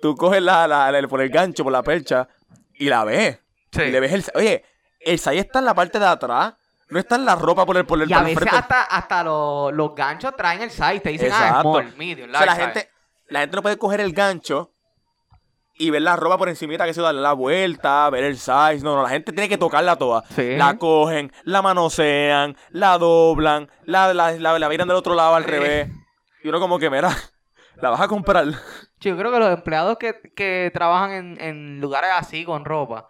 tú coges la, la, la- por el gancho, por la percha, y la ves. Sí. Y le ves el... Oye, el sai está en la parte de atrás. No está en la ropa por el, por el, Y a veces frente. hasta, hasta los, los ganchos traen el size. Te dicen, ah, Exacto. small, medium, O sea, la large gente, la gente no puede coger el gancho y ver la ropa por encimita, que se darle la vuelta, ver el size. No, no, la gente tiene que tocarla toda. Sí. La cogen, la manosean, la doblan, la, la, la, la viran del otro lado al revés. Y uno como que, mira, la vas a comprar. Sí, Yo creo que los empleados que, que trabajan en, en lugares así con ropa.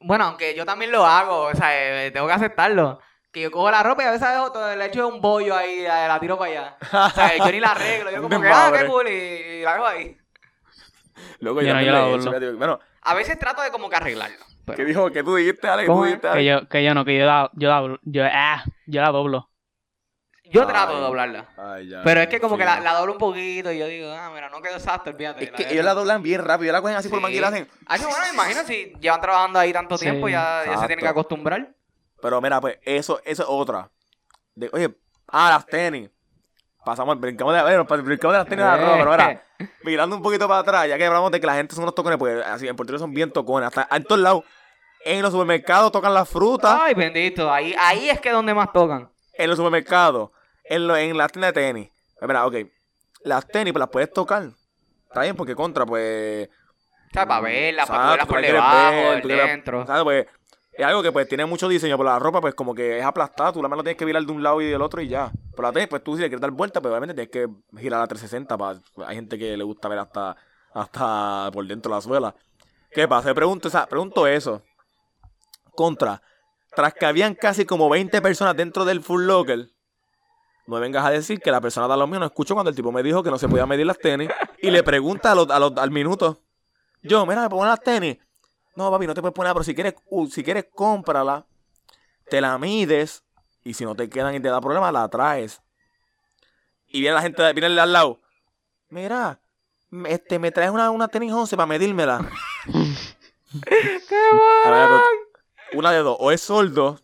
Bueno, aunque yo también lo hago, o sea, eh, tengo que aceptarlo. Que yo cojo la ropa y a veces dejo todo, le echo un bollo ahí, la, la tiro para allá. O sea, yo ni la arreglo, yo como que, ah, qué cool, y, y la hago ahí. Luego Yo yo, no, también yo la he doblo. hecho, digo, Bueno, A veces trato de como que arreglarlo. pero- ¿qué dijo? ¿Qué tú dijiste, Ale? ¿Qué tú ¿Cómo es? dijiste, Que yo, que yo no, que yo la, yo la, yo, ah, yo la doblo. Yo trato de Ay. doblarla. Ay, ya, Pero es que como que la, la doblo un poquito y yo digo, ah, mira, no quedó exacto, olvídate. Es que ellos la doblan bien rápido. Ellos la cogen así por Sí. manguera. Hacen... Ah, sí, bueno, me imagino si llevan trabajando ahí tanto Sí, tiempo, ya, ya se tienen que acostumbrar. Pero mira, pues eso, eso es otra. De, oye, ah, las tenis. Pasamos, brincamos de, bueno, pues, brincamos de las tenis a la ropa, pero ahora, mirando un poquito para atrás, ya que hablamos de que la gente son unos tocones, porque así en Puerto Rico son bien tocones, hasta en todos lados. En los supermercados tocan las frutas, Ay, bendito, ahí, ahí es que es donde más tocan. en los supermercados, en, lo- en las tiendas de tenis. Pues mira, ok, las tenis pues las puedes tocar. Está bien, porque contra, pues... O sea, para verlas, para verlas por debajo, veas, por dentro. ¿sabes? Pues, es algo que pues tiene mucho diseño, pero la ropa pues como que es aplastada, tú la mano tienes que virar de un lado y del otro y ya. Pero la tenis, pues tú si le quieres dar vuelta, pues obviamente tienes que girar a 360 para... Hay gente que le gusta ver hasta, hasta por dentro la suela. ¿Qué pasa? Pregunto, o sea, pregunto eso. Contra, tras que habían casi como 20 personas dentro del Full Locker, no me vengas a decir que la persona da lo mío no escuchó cuando el tipo me dijo que no se podía medir las tenis y le pregunta a los, a los- al minuto. Yo, mira, me pongo las tenis. No, papi, no te puedes poner, pero si quieres, uh, si quieres, cómprala, te la mides, y si no te quedan y te da problema, la traes. Y viene la gente, viene el al lado. Mira, me- este, me traes una, una tenis 11 para medírmela. Ver, pero una de dos, o es sordo,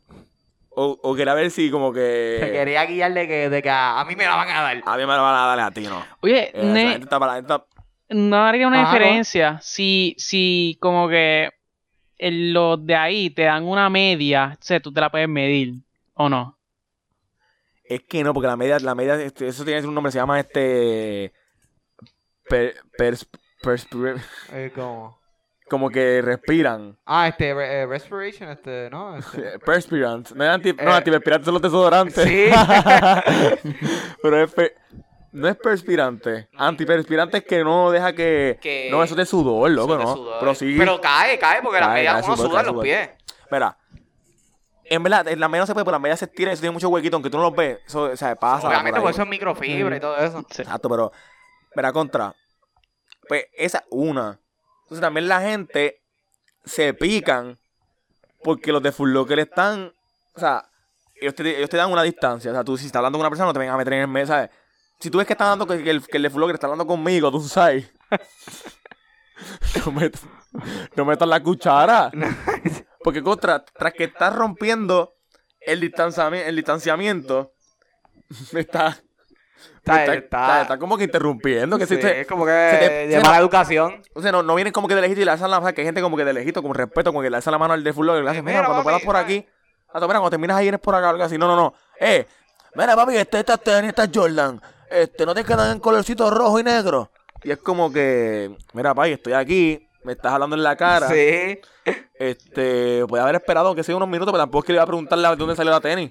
o, o quiere ver si como Se que... quería guiarle que, de que a, a mí me la van a dar. A mí me la van a dar a ti, no. Oye, Eh, la ne- gente está para la gente está- no haría una Ajá, diferencia si, si como que el- los de ahí te dan una media, o sea, tú te la puedes medir, ¿o no? Es que no, porque la media, la media, este, eso tiene un nombre, se llama este. per- pers- perspira- Eh, ¿Cómo? Como que respiran. Ah, este, eh, respiration, este, ¿no? Este. Perspirant. No es anti, no, Eh. antiperspirante son los desodorantes. Sí. Pero es pe- no es perspirante. Antiperspirante es que no deja que. Que- No, eso es de sudor, loco, ¿no? sudor. Pero sí. Pero cae, cae, porque las Cae, medias uno sudor, suda cae los pies. Mira. En verdad, en la media no se puede, pero la media se estira y eso tiene mucho huequito, aunque tú no los ves. Eso, o sea, pasa. Obviamente, por por ahí. eso es microfibra y todo eso. Sí. Exacto, pero, verá contra. Pues esa una. Entonces también la gente se pican porque los de Full Locker están, o sea, ellos te, ellos te dan una distancia. O sea, tú si estás hablando con una persona no te vengas a meter en el medio, ¿sabes? Si tú ves que está hablando, que, que el, el de Full Locker está hablando conmigo, tú sabes. no, metas, no metas la cuchara. Porque contra, tras que estás rompiendo el distanciamiento, el distanciamiento, está, Está- está, está- como que interrumpiendo. Que si Sí, te- es como que se te- mala no- educación. o sea, no, no vienen como que de lejito y le alzan la mano. que hay gente como que de lejito, con respeto, como que le alzan la mano al de full y le hacen, mira, cuando puedas por ah. aquí. Ah, mira, cuando terminas ahí vienes por acá, algo así. No, no, no. Eh, mira, papi, este, esta tenis, esta Jordan. Este, no te quedan en colorcito rojo y negro. Y es como que, mira, papi, estoy aquí, me estás hablando en la cara. Sí. Este, puede haber esperado que sea unos minutos, pero tampoco es que le iba a preguntarle de dónde salió la tenis.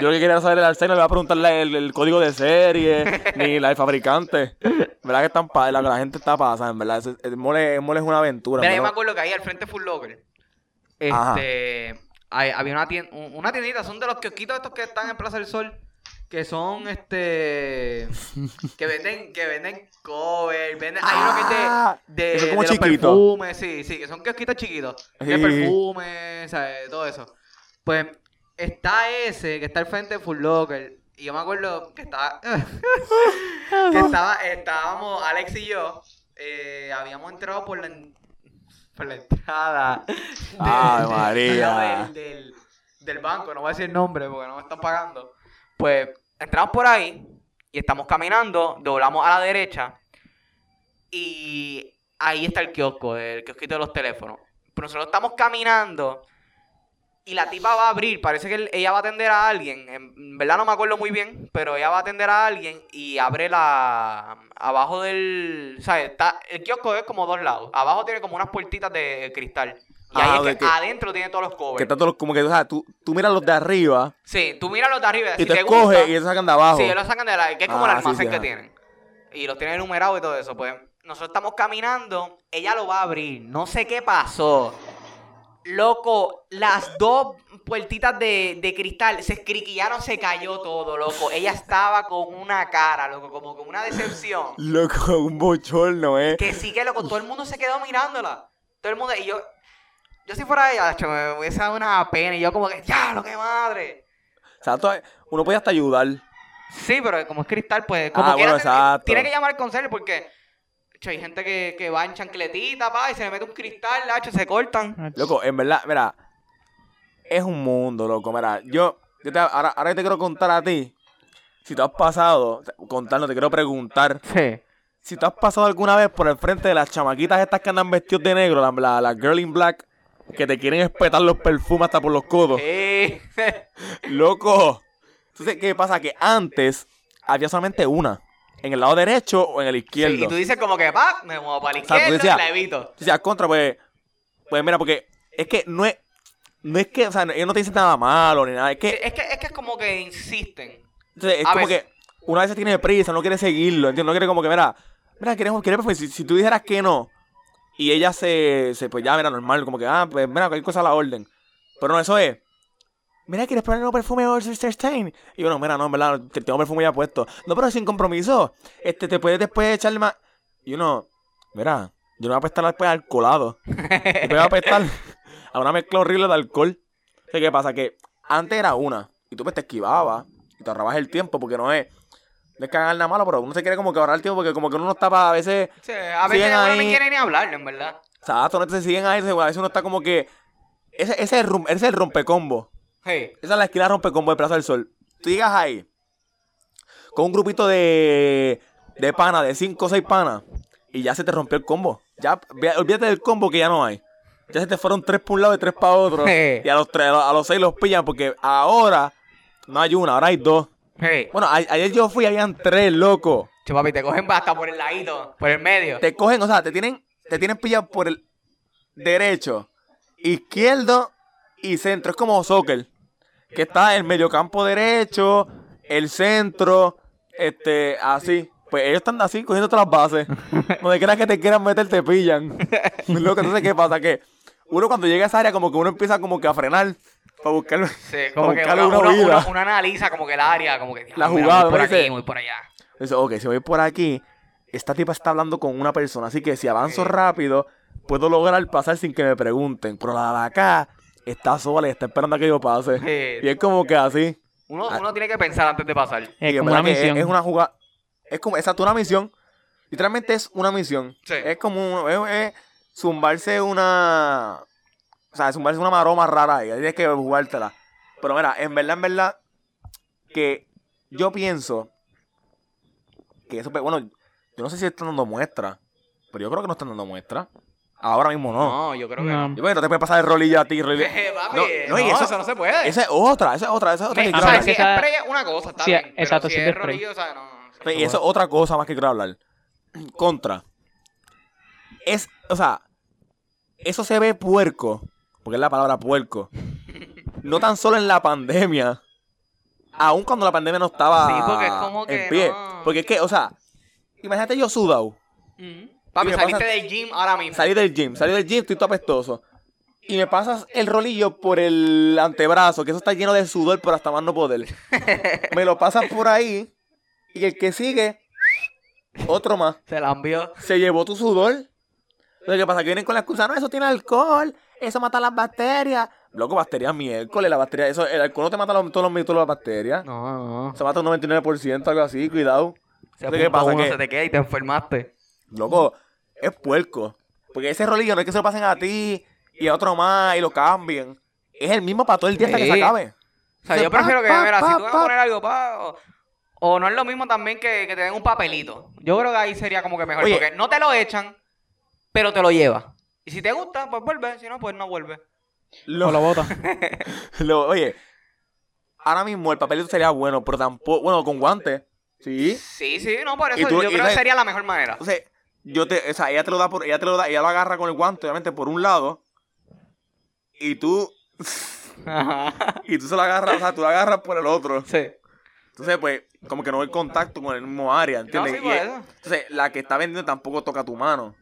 Yo lo que quería saber el no le iba a preguntarle el, el código de serie, ni la del fabricante. ¿Verdad que están pa- la, la gente está pasada, en verdad? El mole, el mole es una aventura. Mira, yo me acuerdo que ahí al frente Full Locker. Este. hay- había una, tien- un- una tiendita, son de los kiosquitos estos que están en Plaza del Sol, que son este que venden, que venden cover, venden, hay uno que es de- Ah, de, como de los chiquitos. perfumes, sí, sí, que son kiosquitos chiquitos, de perfumes, ¿sabes? todo eso. Pues está ese que está al frente de Full Locker. Y yo me acuerdo que estaba. que estaba, estábamos, Alex y yo, eh, habíamos entrado por la, por la entrada. de- Ay, María. Del, del, del banco, no voy a decir el nombre porque no me están pagando. Pues entramos por ahí y estamos caminando, doblamos a la derecha y ahí está el kiosco, el kiosquito de los teléfonos. Pero nosotros estamos caminando y la tipa va a abrir, parece que ella va a atender a alguien, en verdad no me acuerdo muy bien, pero ella va a atender a alguien y abre la... abajo del... ¿sabes? Está, el kiosco es como dos lados, abajo tiene como unas puertitas de cristal. Y ahí Ah, es que, que- adentro tiene todos los covers. Que está todo como que, o sea, tú, tú miras los de arriba Sí, tú miras los de arriba y si te gusta, y ellos sacan de abajo. Sí, ellos lo sacan de la... que es como el Ah, almacén sí, que ajá. tienen. Y los tienen enumerados y todo eso, pues... Nosotros estamos caminando, ella lo va a abrir, no sé qué pasó. Loco, las dos puertitas de, de cristal se escriquillaron, se cayó todo, loco. Ella estaba con una cara, loco, como con una decepción. Loco, un bochorno, eh. Que sí que, loco, todo el mundo se quedó mirándola. Todo el mundo, y yo, yo si fuera ella, macho, me hubiese dado una pena. Y yo como que, ya, lo que madre. O sea, todo- uno puede hasta ayudar. Sí, pero como es cristal, pues, como Ah, quiera, bueno, tiene- exacto. tiene que llamar al conserje porque... macho, hay gente que, que va en chancletita, pa, y se le mete un cristal, lacho, se cortan. Loco, en verdad, mira, es un mundo, loco. Mira, yo, yo te- ahora, ahora te quiero contar a ti. Si tú has pasado, contar, no te quiero preguntar. Sí. Si tú has pasado alguna vez por el frente de las chamaquitas estas que andan vestidos de negro, la, la, la girl in black, que te quieren espetar los perfumes hasta por los codos. Sí. Loco. Entonces, ¿qué pasa? Que antes había solamente una. En el lado derecho o en el izquierdo. Sí, y tú dices como que, pa, me muevo para la O sea, tú izquierda decías- y la evito. O sea, contra, pues. Pues mira, porque es que no es. No es que, o sea, ellos no te dicen nada malo ni nada. Es que, Sí, Es que, es que es como que insisten. entonces, es a como veces. que una vez se tiene prisa, no quiere seguirlo, ¿entiendes? No quiere como que, mira, mira, quieres, quieres pues, si, si tú dijeras que no, y ella se, se, pues ya, mira, normal, como que, ah, pues mira, cualquier cosa a la orden. Pero no, eso es. Mira, ¿quieres probar el nuevo perfume de Sister Stain? Y yo, no, mira, no, en verdad, te- tengo perfume ya puesto. No, pero sin compromiso. Este, te puedes después echarle más. Y uno, mira, yo no voy a apestar después al colado. Después voy a apestar a una mezcla horrible de alcohol. O sea, ¿Qué pasa? Que antes era una. Y tú pues te esquivabas. Y te ahorrabas el tiempo porque no es. No es hagan nada malo, pero uno se quiere como que ahorrar el tiempo porque como que uno no está para a veces. Sí, a veces uno no ahí. quiere ni hablarle, en verdad. Exacto, no te siguen ahí. A veces uno está como que. Ese, ese, es, el, rum- ese es el rompecombo. Esa es la esquina rompecombo de Plaza del Sol. Tú llegas ahí con un grupito de, de panas, de 5 o 6 panas, y ya se te rompió el combo. Ya, olvídate del combo que ya no hay. Ya se te fueron tres por un lado y tres para otro. Y a los, tres, a los seis los pillan porque ahora no hay una, ahora hay dos. Bueno, a- ayer yo fui habían tres, loco. Che, papi, te cogen hasta por el ladito, por el medio. Te cogen, o sea, te tienen, te tienen pillado por el derecho, izquierdo y centro. Es como soccer. Que está el mediocampo derecho, el centro, este, así. Pues ellos están así cogiendo todas las bases. Donde quiera que te quieran meter, te pillan. Loco, entonces, ¿qué pasa? Que uno cuando llega a esa área, como que uno empieza como que a frenar para buscar. Sí, como que buscarle una uno- uno analiza como que el área, como que La mira, jugada, voy por aquí, voy por allá. Dice, ok, si voy por aquí, esta tipa está hablando con una persona, así que si avanzo rápido, puedo lograr pasar sin que me pregunten. Pero la de acá está sola y está esperando a que yo pase. Sí. Y es como que así. Uno, uno tiene que pensar antes de pasar. Es como una que es- misión. Es, una jugada. Es como, exacto, una misión. Literalmente es una misión. Sí. Es como un- es, es zumbarse una. O sea, zumbarse una maroma rara ahí. Ahí Tienes que jugártela. Pero mira, en verdad, en verdad, que yo pienso que eso, bueno, yo no sé si están dando muestra, pero yo creo que no están dando muestra. Ahora mismo no. No, yo creo que No. no. Yo creo que no te puedes pasar el rolillo a ti, rolillo. Eh, papi, No, no, no, y eso- eso, no se puede. Esa es otra, esa es otra, esa es otra Me- que o sea, si es spray es una cosa, está Sí, bien. pero si es es spray. rolillo, o sea, no. Y eso es otra cosa más que quiero hablar. Contra. Es, o sea, eso se ve puerco, porque es la palabra puerco. No tan solo en la pandemia, aun cuando la pandemia no estaba Sí, porque es como que en pie. no. Porque es que, o sea, imagínate yo sudado. Ujú. Papi, saliste del gym ahora mismo. Salí del gym, salí del gym, estoy todo apestoso. y me pasas el rolillo por el antebrazo, que eso está lleno de sudor, pero hasta más no poder. me lo pasas por ahí y el que sigue, otro más. Se la envió. Se llevó tu sudor. Entonces, ¿qué pasa? Que vienen con la excusa, no, eso tiene alcohol, eso mata las bacterias. Loco, bacterias miércoles, la bacteria, eso, el alcohol no te mata los- todos los minutos las bacterias. No, no. Se mata un 99%, algo así, cuidado. Se ¿qué pasa? uno, Que- se te queda y te enfermaste. Loco, es puerco. Porque ese rolillo no es que se lo pasen a ti y a otro más y lo cambien. Es el mismo para todo el día hasta que se acabe. O sea, yo prefiero pa, que, pa, mira, pa, si tú vas a poner algo, pa, o, o no es lo mismo también que, que te den un papelito. Yo creo que ahí sería como que mejor, Oye. porque no te lo echan, pero te lo llevas. Y si te gusta, pues vuelve, si no, pues no vuelve. Lo- O lo bota. lo- oye, ahora mismo el papelito sería bueno, pero tampoco, bueno, con guantes. Sí. Sí, sí, no, por eso tú- yo creo que sería la mejor manera. Entonces, yo te, o sea, ella te lo da por, ella te lo da, ella lo agarra con el guante, obviamente, por un lado. Y tú, y tú se lo agarras, o sea, tú lo agarras por el otro. sí. Entonces, pues, como que no hay contacto con el mismo área, No, ¿entiendes? sí, Y. Entonces, la que está vendiendo tampoco toca tu mano.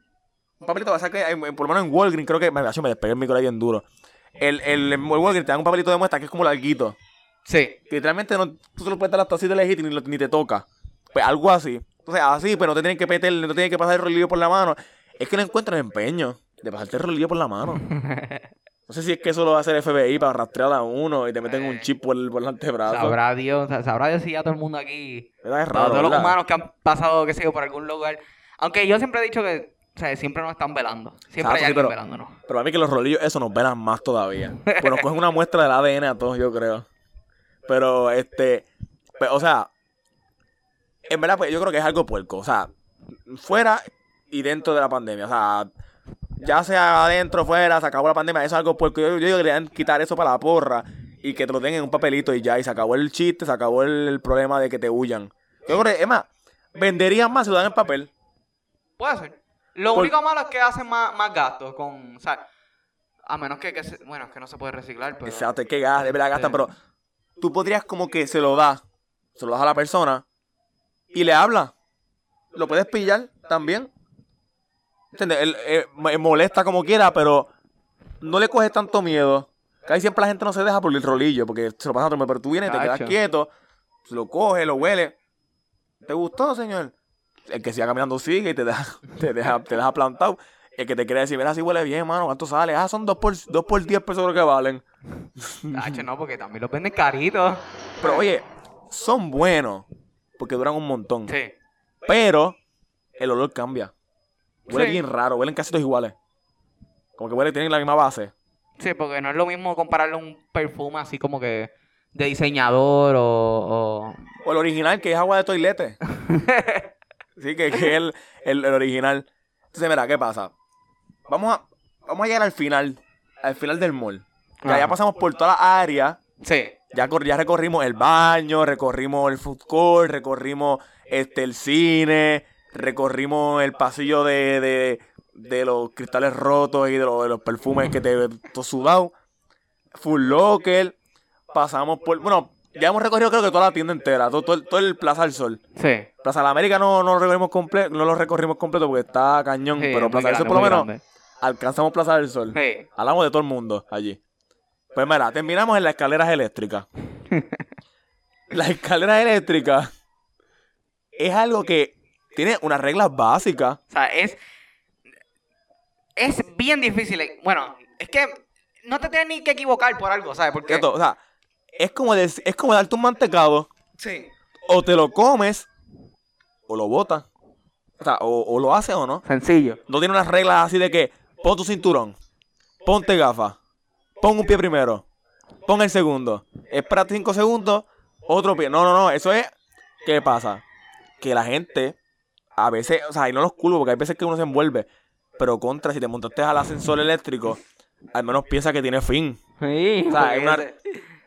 Un papelito, va a que, por lo menos en Walgreens, creo que, me, me despegué el micro ahí bien duro. El, el, en Walgreens te dan un papelito de muestra que es como larguito. Sí. Que literalmente no, tú se lo puedes dar hasta así de lejito ni, ni te toca. Pues algo así. Entonces, así, pero no te tienen que meter, no te tienen que pasar el rolillo por la mano. Es que no encuentran empeño de pasarte el rolillo por la mano. No sé si es que eso lo va a hacer el FBI para rastrear a uno y te meten un chip por el, por el antebrazo. Sabrá Dios, sabrá Dios si ya todo el mundo aquí. Es raro, todos los ¿verdad? humanos que han pasado, qué sé yo, por algún lugar. Aunque yo siempre he dicho que, o sea, siempre nos están velando. Siempre hay sí, alguien pero- velándonos. Pero a mí que los rolillos, eso nos velan más todavía. Pues nos cogen una muestra del ADN a todos, yo creo. Pero, este, pues, o sea, en verdad, pues yo creo que es algo puerco. O sea, fuera y dentro de la pandemia. O sea, ya sea adentro, fuera, se acabó la pandemia, eso es algo puerco. Yo, yo digo que deberían quitar eso para la porra y que te lo den en un papelito y ya. Y se acabó el chiste, se acabó el, el problema de que te huyan. Yo creo que, es más, venderían más si lo dan en papel. Puede ser. Lo Por- único malo es que hacen más, más gastos con, o sea, a menos que, que se- bueno, es que no se puede reciclar, pero... Exacto, es que gasta, de verdad gasta, Sí. pero tú podrías como que se lo das, se lo das a la persona y le habla. Lo puedes pillar también. ¿Entiendes? Él eh, me- molesta como quiera, pero no le coges tanto miedo. Casi siempre la gente no se deja por el rolillo, porque se lo pasa a otro, pero tú vienes, te quedas Cacho. quieto, se lo coges, lo huele. ¿Te gustó, señor? El que siga caminando sigue y te deja, te deja, te deja plantado. El que te quiere decir, mira, si huele bien, mano, ¿cuánto sale? Ah, son dos por, dos por diez pesos lo que valen. Tacho, no, porque también los venden caritos. Pero oye, son buenos porque duran un montón. Sí. Pero el olor cambia. Huele Sí. bien raro, huelen casi todos iguales. Como que huele, tienen la misma base. Sí, porque no es lo mismo compararle un perfume así como que de diseñador o... o- O el original, que es agua de toilete. sí, que, que es el, el- el original. Entonces, mira, ¿qué pasa? Vamos a, vamos a llegar al final. Al final del mall. Ya, pasamos por toda la área. Sí. Ya, ya recorrimos el baño, recorrimos el food court, recorrimos este, el cine, recorrimos el pasillo de, de, de los cristales rotos y de, los- de los perfumes que te todo sudado. Full Locker. Pasamos por. Bueno, ya hemos recorrido creo que toda la tienda entera, todo, todo, el- todo el Plaza del Sol. Sí. Plaza de la América no, no lo recorrimos completo, no lo recorrimos completo porque está cañón, Sí, pero Plaza del Sol por lo menos grande. alcanzamos Plaza del Sol. Sí. Hablamos de todo el mundo allí. Pues mira, terminamos en las escaleras eléctricas. las escaleras eléctricas es algo que tiene unas reglas básicas. O sea, es. Es bien difícil. eh, Bueno, es que no te tienes ni que equivocar por algo, ¿sabes? Porque. ¿cierto? O sea, es como, des- es como darte un mantecado, Sí. o te lo comes, o lo botas. O sea, o, o lo haces o no. Sencillo. No tiene unas reglas así de que pon tu cinturón, ponte gafas, pon un pie primero, pon el segundo, espérate cinco segundos, otro pie. No, no, no, eso es. ¿Qué pasa? Que la gente, a veces, o sea, y no los culpo porque hay veces que uno se envuelve, pero contra, si te montaste al ascensor eléctrico, al menos piensa que tiene fin. Sí. O sea, es una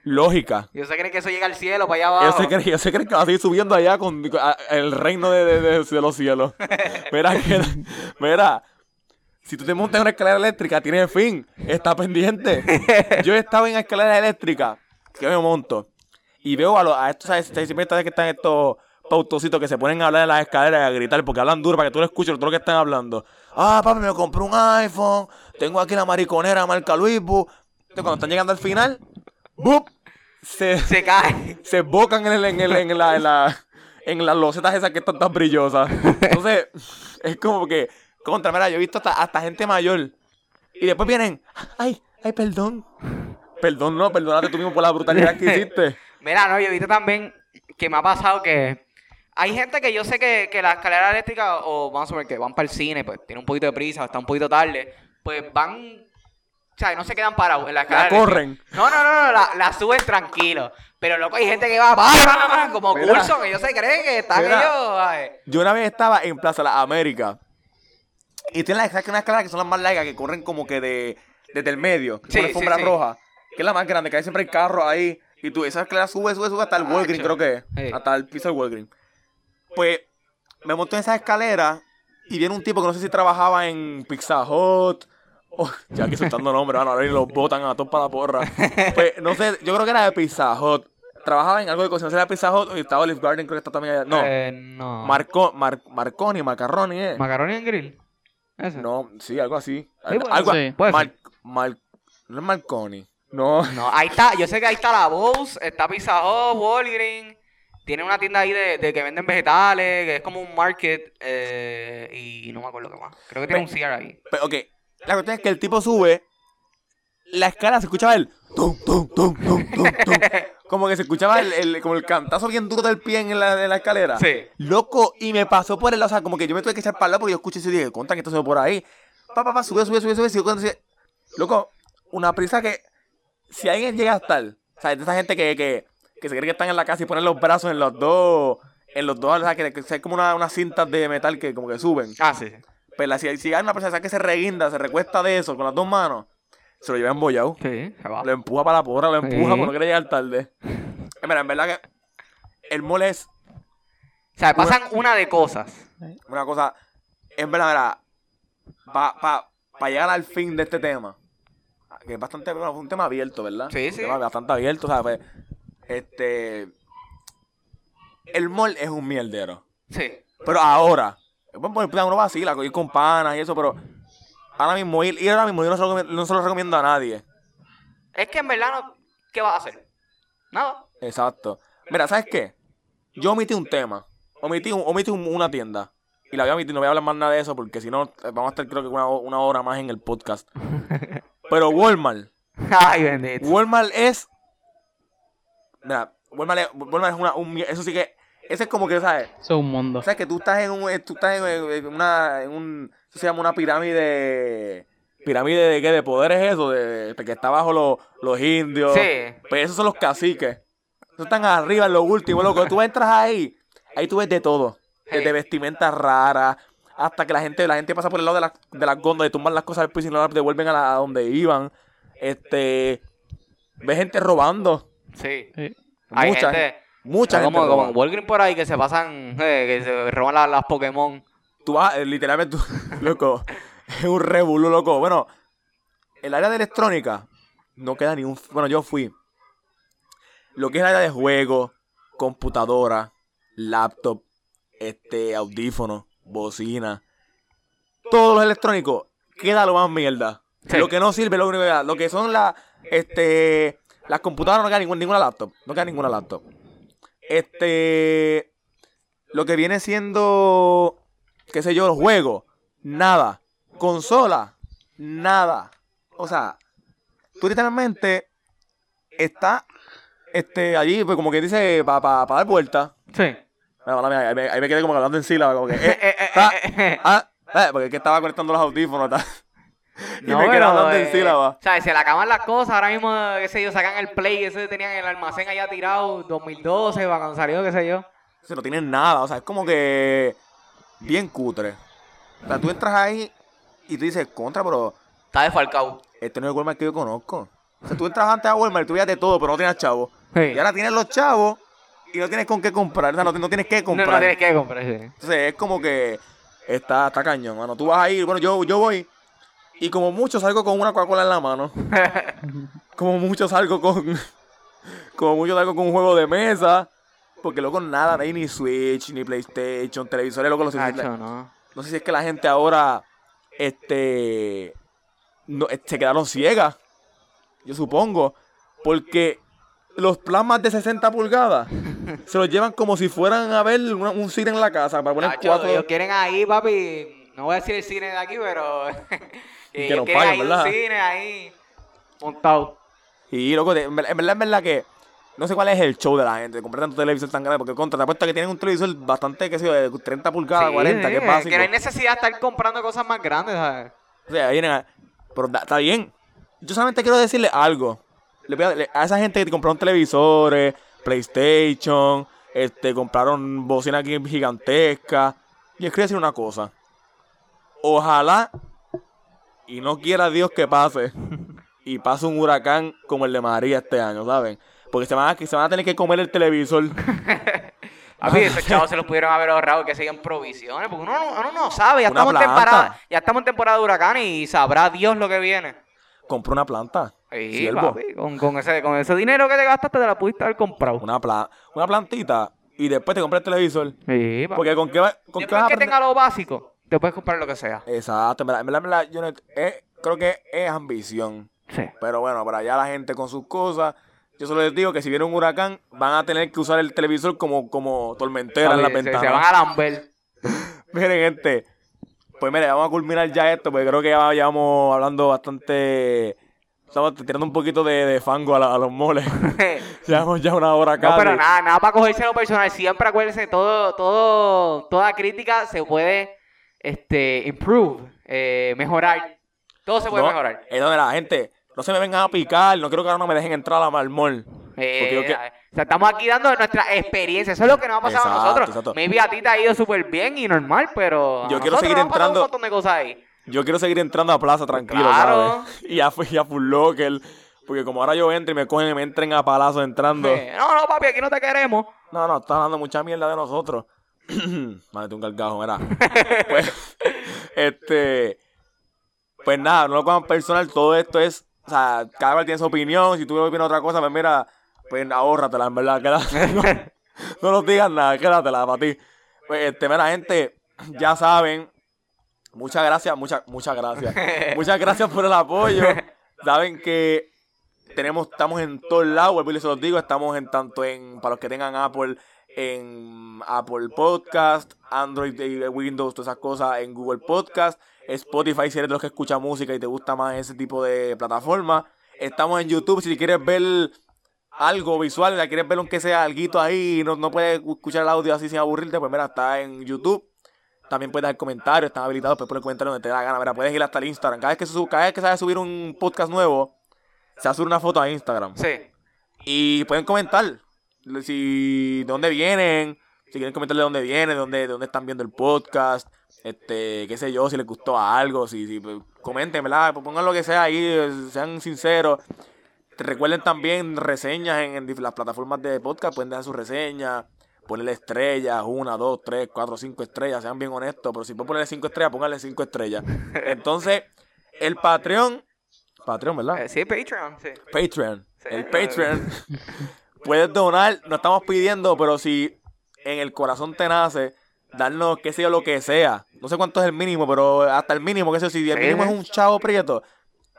lógica. Yo sé cree que eso llega al cielo, para allá abajo. Ellos se, creen, ellos se creen que va a seguir subiendo allá con, a- el reino de, de- de- de los cielos. Mira, que, mira, si tú te montas en una escalera eléctrica, tiene fin. Está pendiente. Yo estaba en escalera eléctrica, que me monto, y veo a, los, a estos, ¿sabes? Siempre que están estos pautositos que se ponen a hablar en las escaleras y a gritar porque hablan duro para que tú lo escuches todo lo que están hablando. Ah, papi, me compré un iPhone, tengo aquí la mariconera marca Luis Bu. Entonces, cuando están llegando al final, ¡bup! Se, Se cae. se bocan en, el, en, el, en, la, en, la, en las losetas esas que están tan brillosas. Entonces, es como que, contra, mira, yo he visto hasta, hasta gente mayor. Y después vienen, ay, ay, perdón. Perdón, no, perdónate tú mismo por la brutalidad que hiciste. Mira, no, yo he visto también que me ha pasado que hay gente que yo sé que, que la escalera eléctrica, o vamos a ver que van para el cine, pues tiene un poquito de prisa, o está un poquito tarde, pues van, o sea, no se quedan parados en la escalera. La corren. No, no, no, no, la, la suben tranquilo. Pero loco, hay gente que va pa, pa, pa, como Mira. curso, que ellos se creen que están Mira. ellos. ay. Yo una vez estaba en Plaza Las Américas. Y tienen las unas escaleras que son las más largas, que corren como que de, desde el medio. Que Sí, alfombra sí. roja. Que es la más grande, que hay siempre el carro ahí. Y tú, esa escalera sube, sube, sube hasta el Walgreens, Acho. creo que es. Hasta el piso del Walgreens. Pues me monté en esa escalera y viene un tipo que no sé si trabajaba en Pizza Hut. O- ya aquí soltando nombres, van a ver y los botan a todos para la porra. Pues no sé, yo creo que era de Pizza Hut. Trabajaba en algo de cocina, era Pizza Hut y estaba Olive Garden, creo que está también allá. No, Eh, no. Marco, Mar- Marconi, Macaroni, ¿eh? Macaroni en grill. Ese. No, sí, algo así. Sí, algo. Puede Mar- Mar- no es Marconi. No. No, ahí está, yo sé que ahí está la Bose, está Pizza Hut, Walgreens. Tiene una tienda ahí de, de que venden vegetales, que es como un market. eh, y no me acuerdo qué más. Creo que tiene un CR ahí. Pero, ok, la cuestión es que el tipo sube. La escala se escuchaba el. Tum, tum, tum. Como que se escuchaba el, el- como el cantazo bien duro del pie en la, en la escalera. Sí. Loco, y me pasó por el lado, o sea, como que yo me tuve que echar para el lado porque yo escuché eso y dije, contan que esto se ve por ahí. Pa, pa, pa, sube, sube, sube, sube, sigo cuando Loco, una prisa que si alguien llega a estar, o sea, de esa gente que, que, que se cree que están en la casa y ponen los brazos en los dos, en los dos, o sea, que, que hay como una- unas cintas de metal que como que suben. Ah, sí. Pero la- si, si hay una persona que se reguinda, se recuesta de eso con las dos manos, se lo lleva embollado. Sí, se va. Lo empuja para la porra, lo empuja porque no quiere llegar tarde. Eh, Mira, en verdad que el mole es O sea, pasan una de cosas. una cosa, en verdad, para pa, pa llegar al fin de este tema, que es bastante, bueno, un tema abierto, ¿verdad? Sí, Un sí. tema bastante abierto, ¿sabes? Este, el mall es un mierdero. Sí. Pero ahora, bueno, pues, uno vacila, ir con panas y eso, pero ahora mismo, ir, ir ahora mismo yo no se, lo, recomiendo- no se lo recomiendo a nadie. Es que en verdad, no, ¿qué vas a hacer? Nada. Exacto. Mira, ¿sabes qué? Yo omití un tema. Omití, un- omití un- una tienda. Y la voy a omitir, no voy a hablar más nada de eso porque si no, vamos a estar creo que una, ho- una hora más en el podcast. Pero Walmart. Ay, bendito. Walmart es. Mira, Walmart es, Walmart es una. un eso sí que. Ese es como que, ¿sabes? Eso es un mundo. O sea, que tú estás en un. eh, Tú estás en, una. En un, eso se llama una pirámide. ¿Pirámide de qué? ¿De poder es eso? De, de que está abajo los, los indios. Sí. Pues esos son los caciques. Esos están arriba en lo último, loco. Tú entras ahí, ahí tú ves de todo. Desde Sí. vestimentas raras, hasta que la gente, la gente pasa por el lado de, la- de las góndolas y tumban las cosas al piso y no las devuelven a, la, a donde iban. Este. Ves gente robando. Sí. Sí. Hay mucha gente. Mucha gente. como, como Walgreens por ahí que se pasan, eh, que se roban las, las Pokémon. Tú vas, eh, literalmente, tú- loco. Es un revolú, loco. Bueno, el área de electrónica no queda ni un. Bueno, yo fui. Lo que es el área de juego, computadora, laptop, este, audífono, bocina. Todos los electrónicos, queda lo más mierda. Sí. Lo que no sirve, lo único que queda. Lo que son las. Este. Las computadoras no queda ninguna, ninguna laptop. No queda ninguna laptop. Este. Lo que viene siendo. qué sé yo, los juegos. Nada. Consola. Nada. O sea, tú literalmente está este, allí, pues como que dice, para dar vuelta. Sí. Ah, mala mía, ahí, me, ahí me quedé como hablando en sílaba, como que. eh, Eh, eh, ah, eh, porque es que estaba conectando los audífonos. ta. Y No, me quedé pero, hablando en eh, sílaba. O sea, se le acaban las cosas. Ahora mismo, qué sé yo, sacan el play. Ese tenían el almacén allá tirado. 2012, va, cuando salió, qué sé yo. O sea, no tienen nada. O sea, es como que. Bien cutre. O sea, tú entras ahí y tú dices, contra, pero Está desfalcado. este no es el Walmart que yo conozco. O sea, tú entras antes a Walmart y tú veías de todo, pero no tenías chavos. Sí. Y ahora tienes los chavos y no tienes con qué comprar. O sea, no, no tienes que No, comprar. no tienes que comprar. sí. Entonces es como que está, está cañón, mano. Tú vas ahí, bueno, yo, yo voy y como mucho salgo con una Coca-Cola en la mano. como mucho salgo con. como mucho salgo con un juego de mesa. Porque loco, nada, no hay ni Switch, ni PlayStation, televisores, loco, no sé, si, Nacho, no. no sé si es que la gente ahora. Este. no, eh, se quedaron ciegas. Yo supongo. Porque los plasmas de 60 pulgadas se los llevan como si fueran a ver una- un cine en la casa. Para poner Nacho, cuatro. ellos quieren ahí, papi. No voy a decir el cine de aquí, pero. Que ellos nos paguen, ahí ¿verdad? un cine ahí. Montado. Y loco, en verdad, en verdad, que no sé cuál es el show de la gente, de comprar tanto televisor tan grande, porque contra, te apuesto que tienen un televisor bastante, qué sé yo, de 30 pulgadas, Sí, 40, sí, que es básico. Que no hay necesidad de estar comprando cosas más grandes, ¿sabes? O sea, vienen a- Pero está bien. Yo solamente quiero decirle algo. Le voy a, le- a esa gente que compraron televisores, PlayStation, este, compraron bocinas aquí gigantescas. Y les quiero decir una cosa. Ojalá y no quiera Dios que pase y pase un huracán como el de María este año, ¿saben? Porque se van a, se van a tener que comer el televisor. Papi, esos chavos se los pudieron haber ahorrado que siguen provisiones, porque uno, no- uno no sabe, ya Una estamos, en temporada, ya estamos en temporada de huracanes y sabrá Dios lo que viene. Compra una planta. Sí, papi, con, con ese, con ese dinero que te gastaste te la pudiste haber comprado. Una, pla- una plantita y después te compras el televisor. Sí, papi. Porque con qué, va- con qué vas a que tenga lo básico, te puedes comprar lo que sea. Exacto, en verdad, en verdad, en verdad, yo no- eh, creo que es ambición. Sí. Pero bueno, para allá la gente con sus cosas. Yo solo les digo que si viene un huracán, van a tener que usar el televisor como, como tormentera en la Papi, se, ventana. se van a lamber. Miren, gente. Pues mire, vamos a culminar ya esto, porque creo que ya llevamos hablando bastante. Estamos tirando un poquito de, de fango a, la- a los moles. Llevamos ya una hora acá. No, pero nada, nada para cogerse lo personal. Siempre acuérdense, todo, todo, toda crítica se puede este, improve, eh, mejorar. Todo se puede No, mejorar. Es donde la gente. No se me vengan a picar. No quiero que ahora no me dejen entrar a la mall. Eh, que- o sea, estamos aquí dando nuestra experiencia. Eso es lo que nos ha pasado a nosotros. exacto. Maybe a ti te ha ido súper bien y normal, pero. Yo quiero seguir entrando- un montón de cosas ahí. Yo quiero seguir entrando a plaza tranquilo, Claro. ¿sabes? Y a, y a Full Locker. Porque como ahora yo entro y me cogen y me entren a palazo entrando. Eh, no, no, papi, aquí no te queremos. No, no, estás hablando mucha mierda de nosotros. Mándate un cargajo, mira. pues, este. Pues nada, no lo cojan personal. Todo esto es. O sea, cada cual tiene su opinión. Si tú opinas otra cosa, pues mira, pues ahórratela, en verdad. quédate- no, no nos digas nada, quédatela para ti. Pues, este, mira, gente, ya saben. Muchas gracias, muchas, muchas gracias. Muchas gracias por el apoyo. Saben que tenemos, estamos en todos lados, les los digo, estamos en tanto en, para los que tengan Apple, en Apple Podcast, Android y Windows, todas esas cosas, en Google Podcast, Spotify si eres de los que escucha música y te gusta más ese tipo de plataforma. Estamos en YouTube, si quieres ver algo visual, si quieres ver aunque sea algo ahí y no, no puedes escuchar el audio así sin aburrirte, pues mira, está en YouTube. También puedes dar comentarios, están habilitados, puedes poner comentarios donde te da la gana. Mira, puedes ir hasta el Instagram. Cada vez que se, cada vez que se vaya a subir un podcast nuevo, se va a subir una foto a Instagram. Sí. Y pueden comentar si de dónde vienen, si quieren comentar de dónde vienen, de dónde, de dónde están viendo el podcast, este, qué sé yo, si les gustó algo, si, si pues, comenten, ¿verdad? Pues pongan lo que sea ahí, eh, sean sinceros. Recuerden también reseñas en, las plataformas de podcast, pueden dejar sus reseñas, ponerle estrellas, una, dos, tres, cuatro, cinco estrellas, sean bien honestos, pero si pueden ponerle cinco estrellas, pónganle cinco estrellas. Entonces, el Patreon, Patreon, ¿verdad? Eh, sí, Patreon, sí. Patreon. Sí. El Patreon. Puedes donar, no estamos pidiendo, pero si en el corazón te nace, darnos, qué sé yo, lo que sea. No sé cuánto es el mínimo, pero hasta el mínimo, qué sé yo, si el mínimo es un chavo prieto,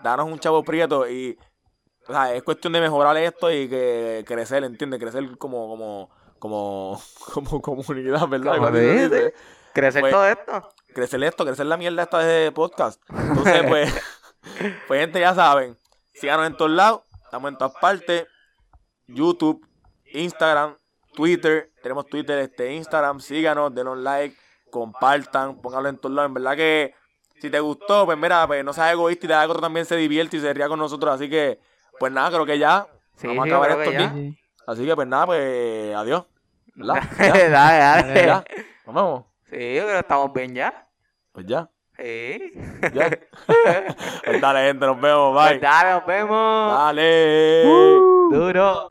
danos un chavo prieto y, o sea, es cuestión de mejorar esto y que crecer, ¿entiendes? Crecer como, como, como, como comunidad, ¿verdad? Como dice. Crecer Pues- todo esto. crecer esto, crecer la mierda esta de podcast. Entonces, pues, pues gente, ya saben, síganos en todos lados, estamos en todas partes, YouTube, Instagram, Twitter, tenemos Twitter, este, Instagram, síganos, denos like, compartan, pónganlo en todos lados, en verdad que si te gustó, pues mira, pues no seas egoísta y te otro también se divierte y se ría con nosotros, así que, pues nada, creo que ya, Sí, vamos sí, a acabar esto aquí, así que pues nada, pues adiós, ¿verdad? dale, dale. ya, nos vemos, Sí, que estamos bien ya. pues ya, Sí. ya, pues dale gente, nos vemos, bye. Pues dale, nos vemos. Dale. Duro.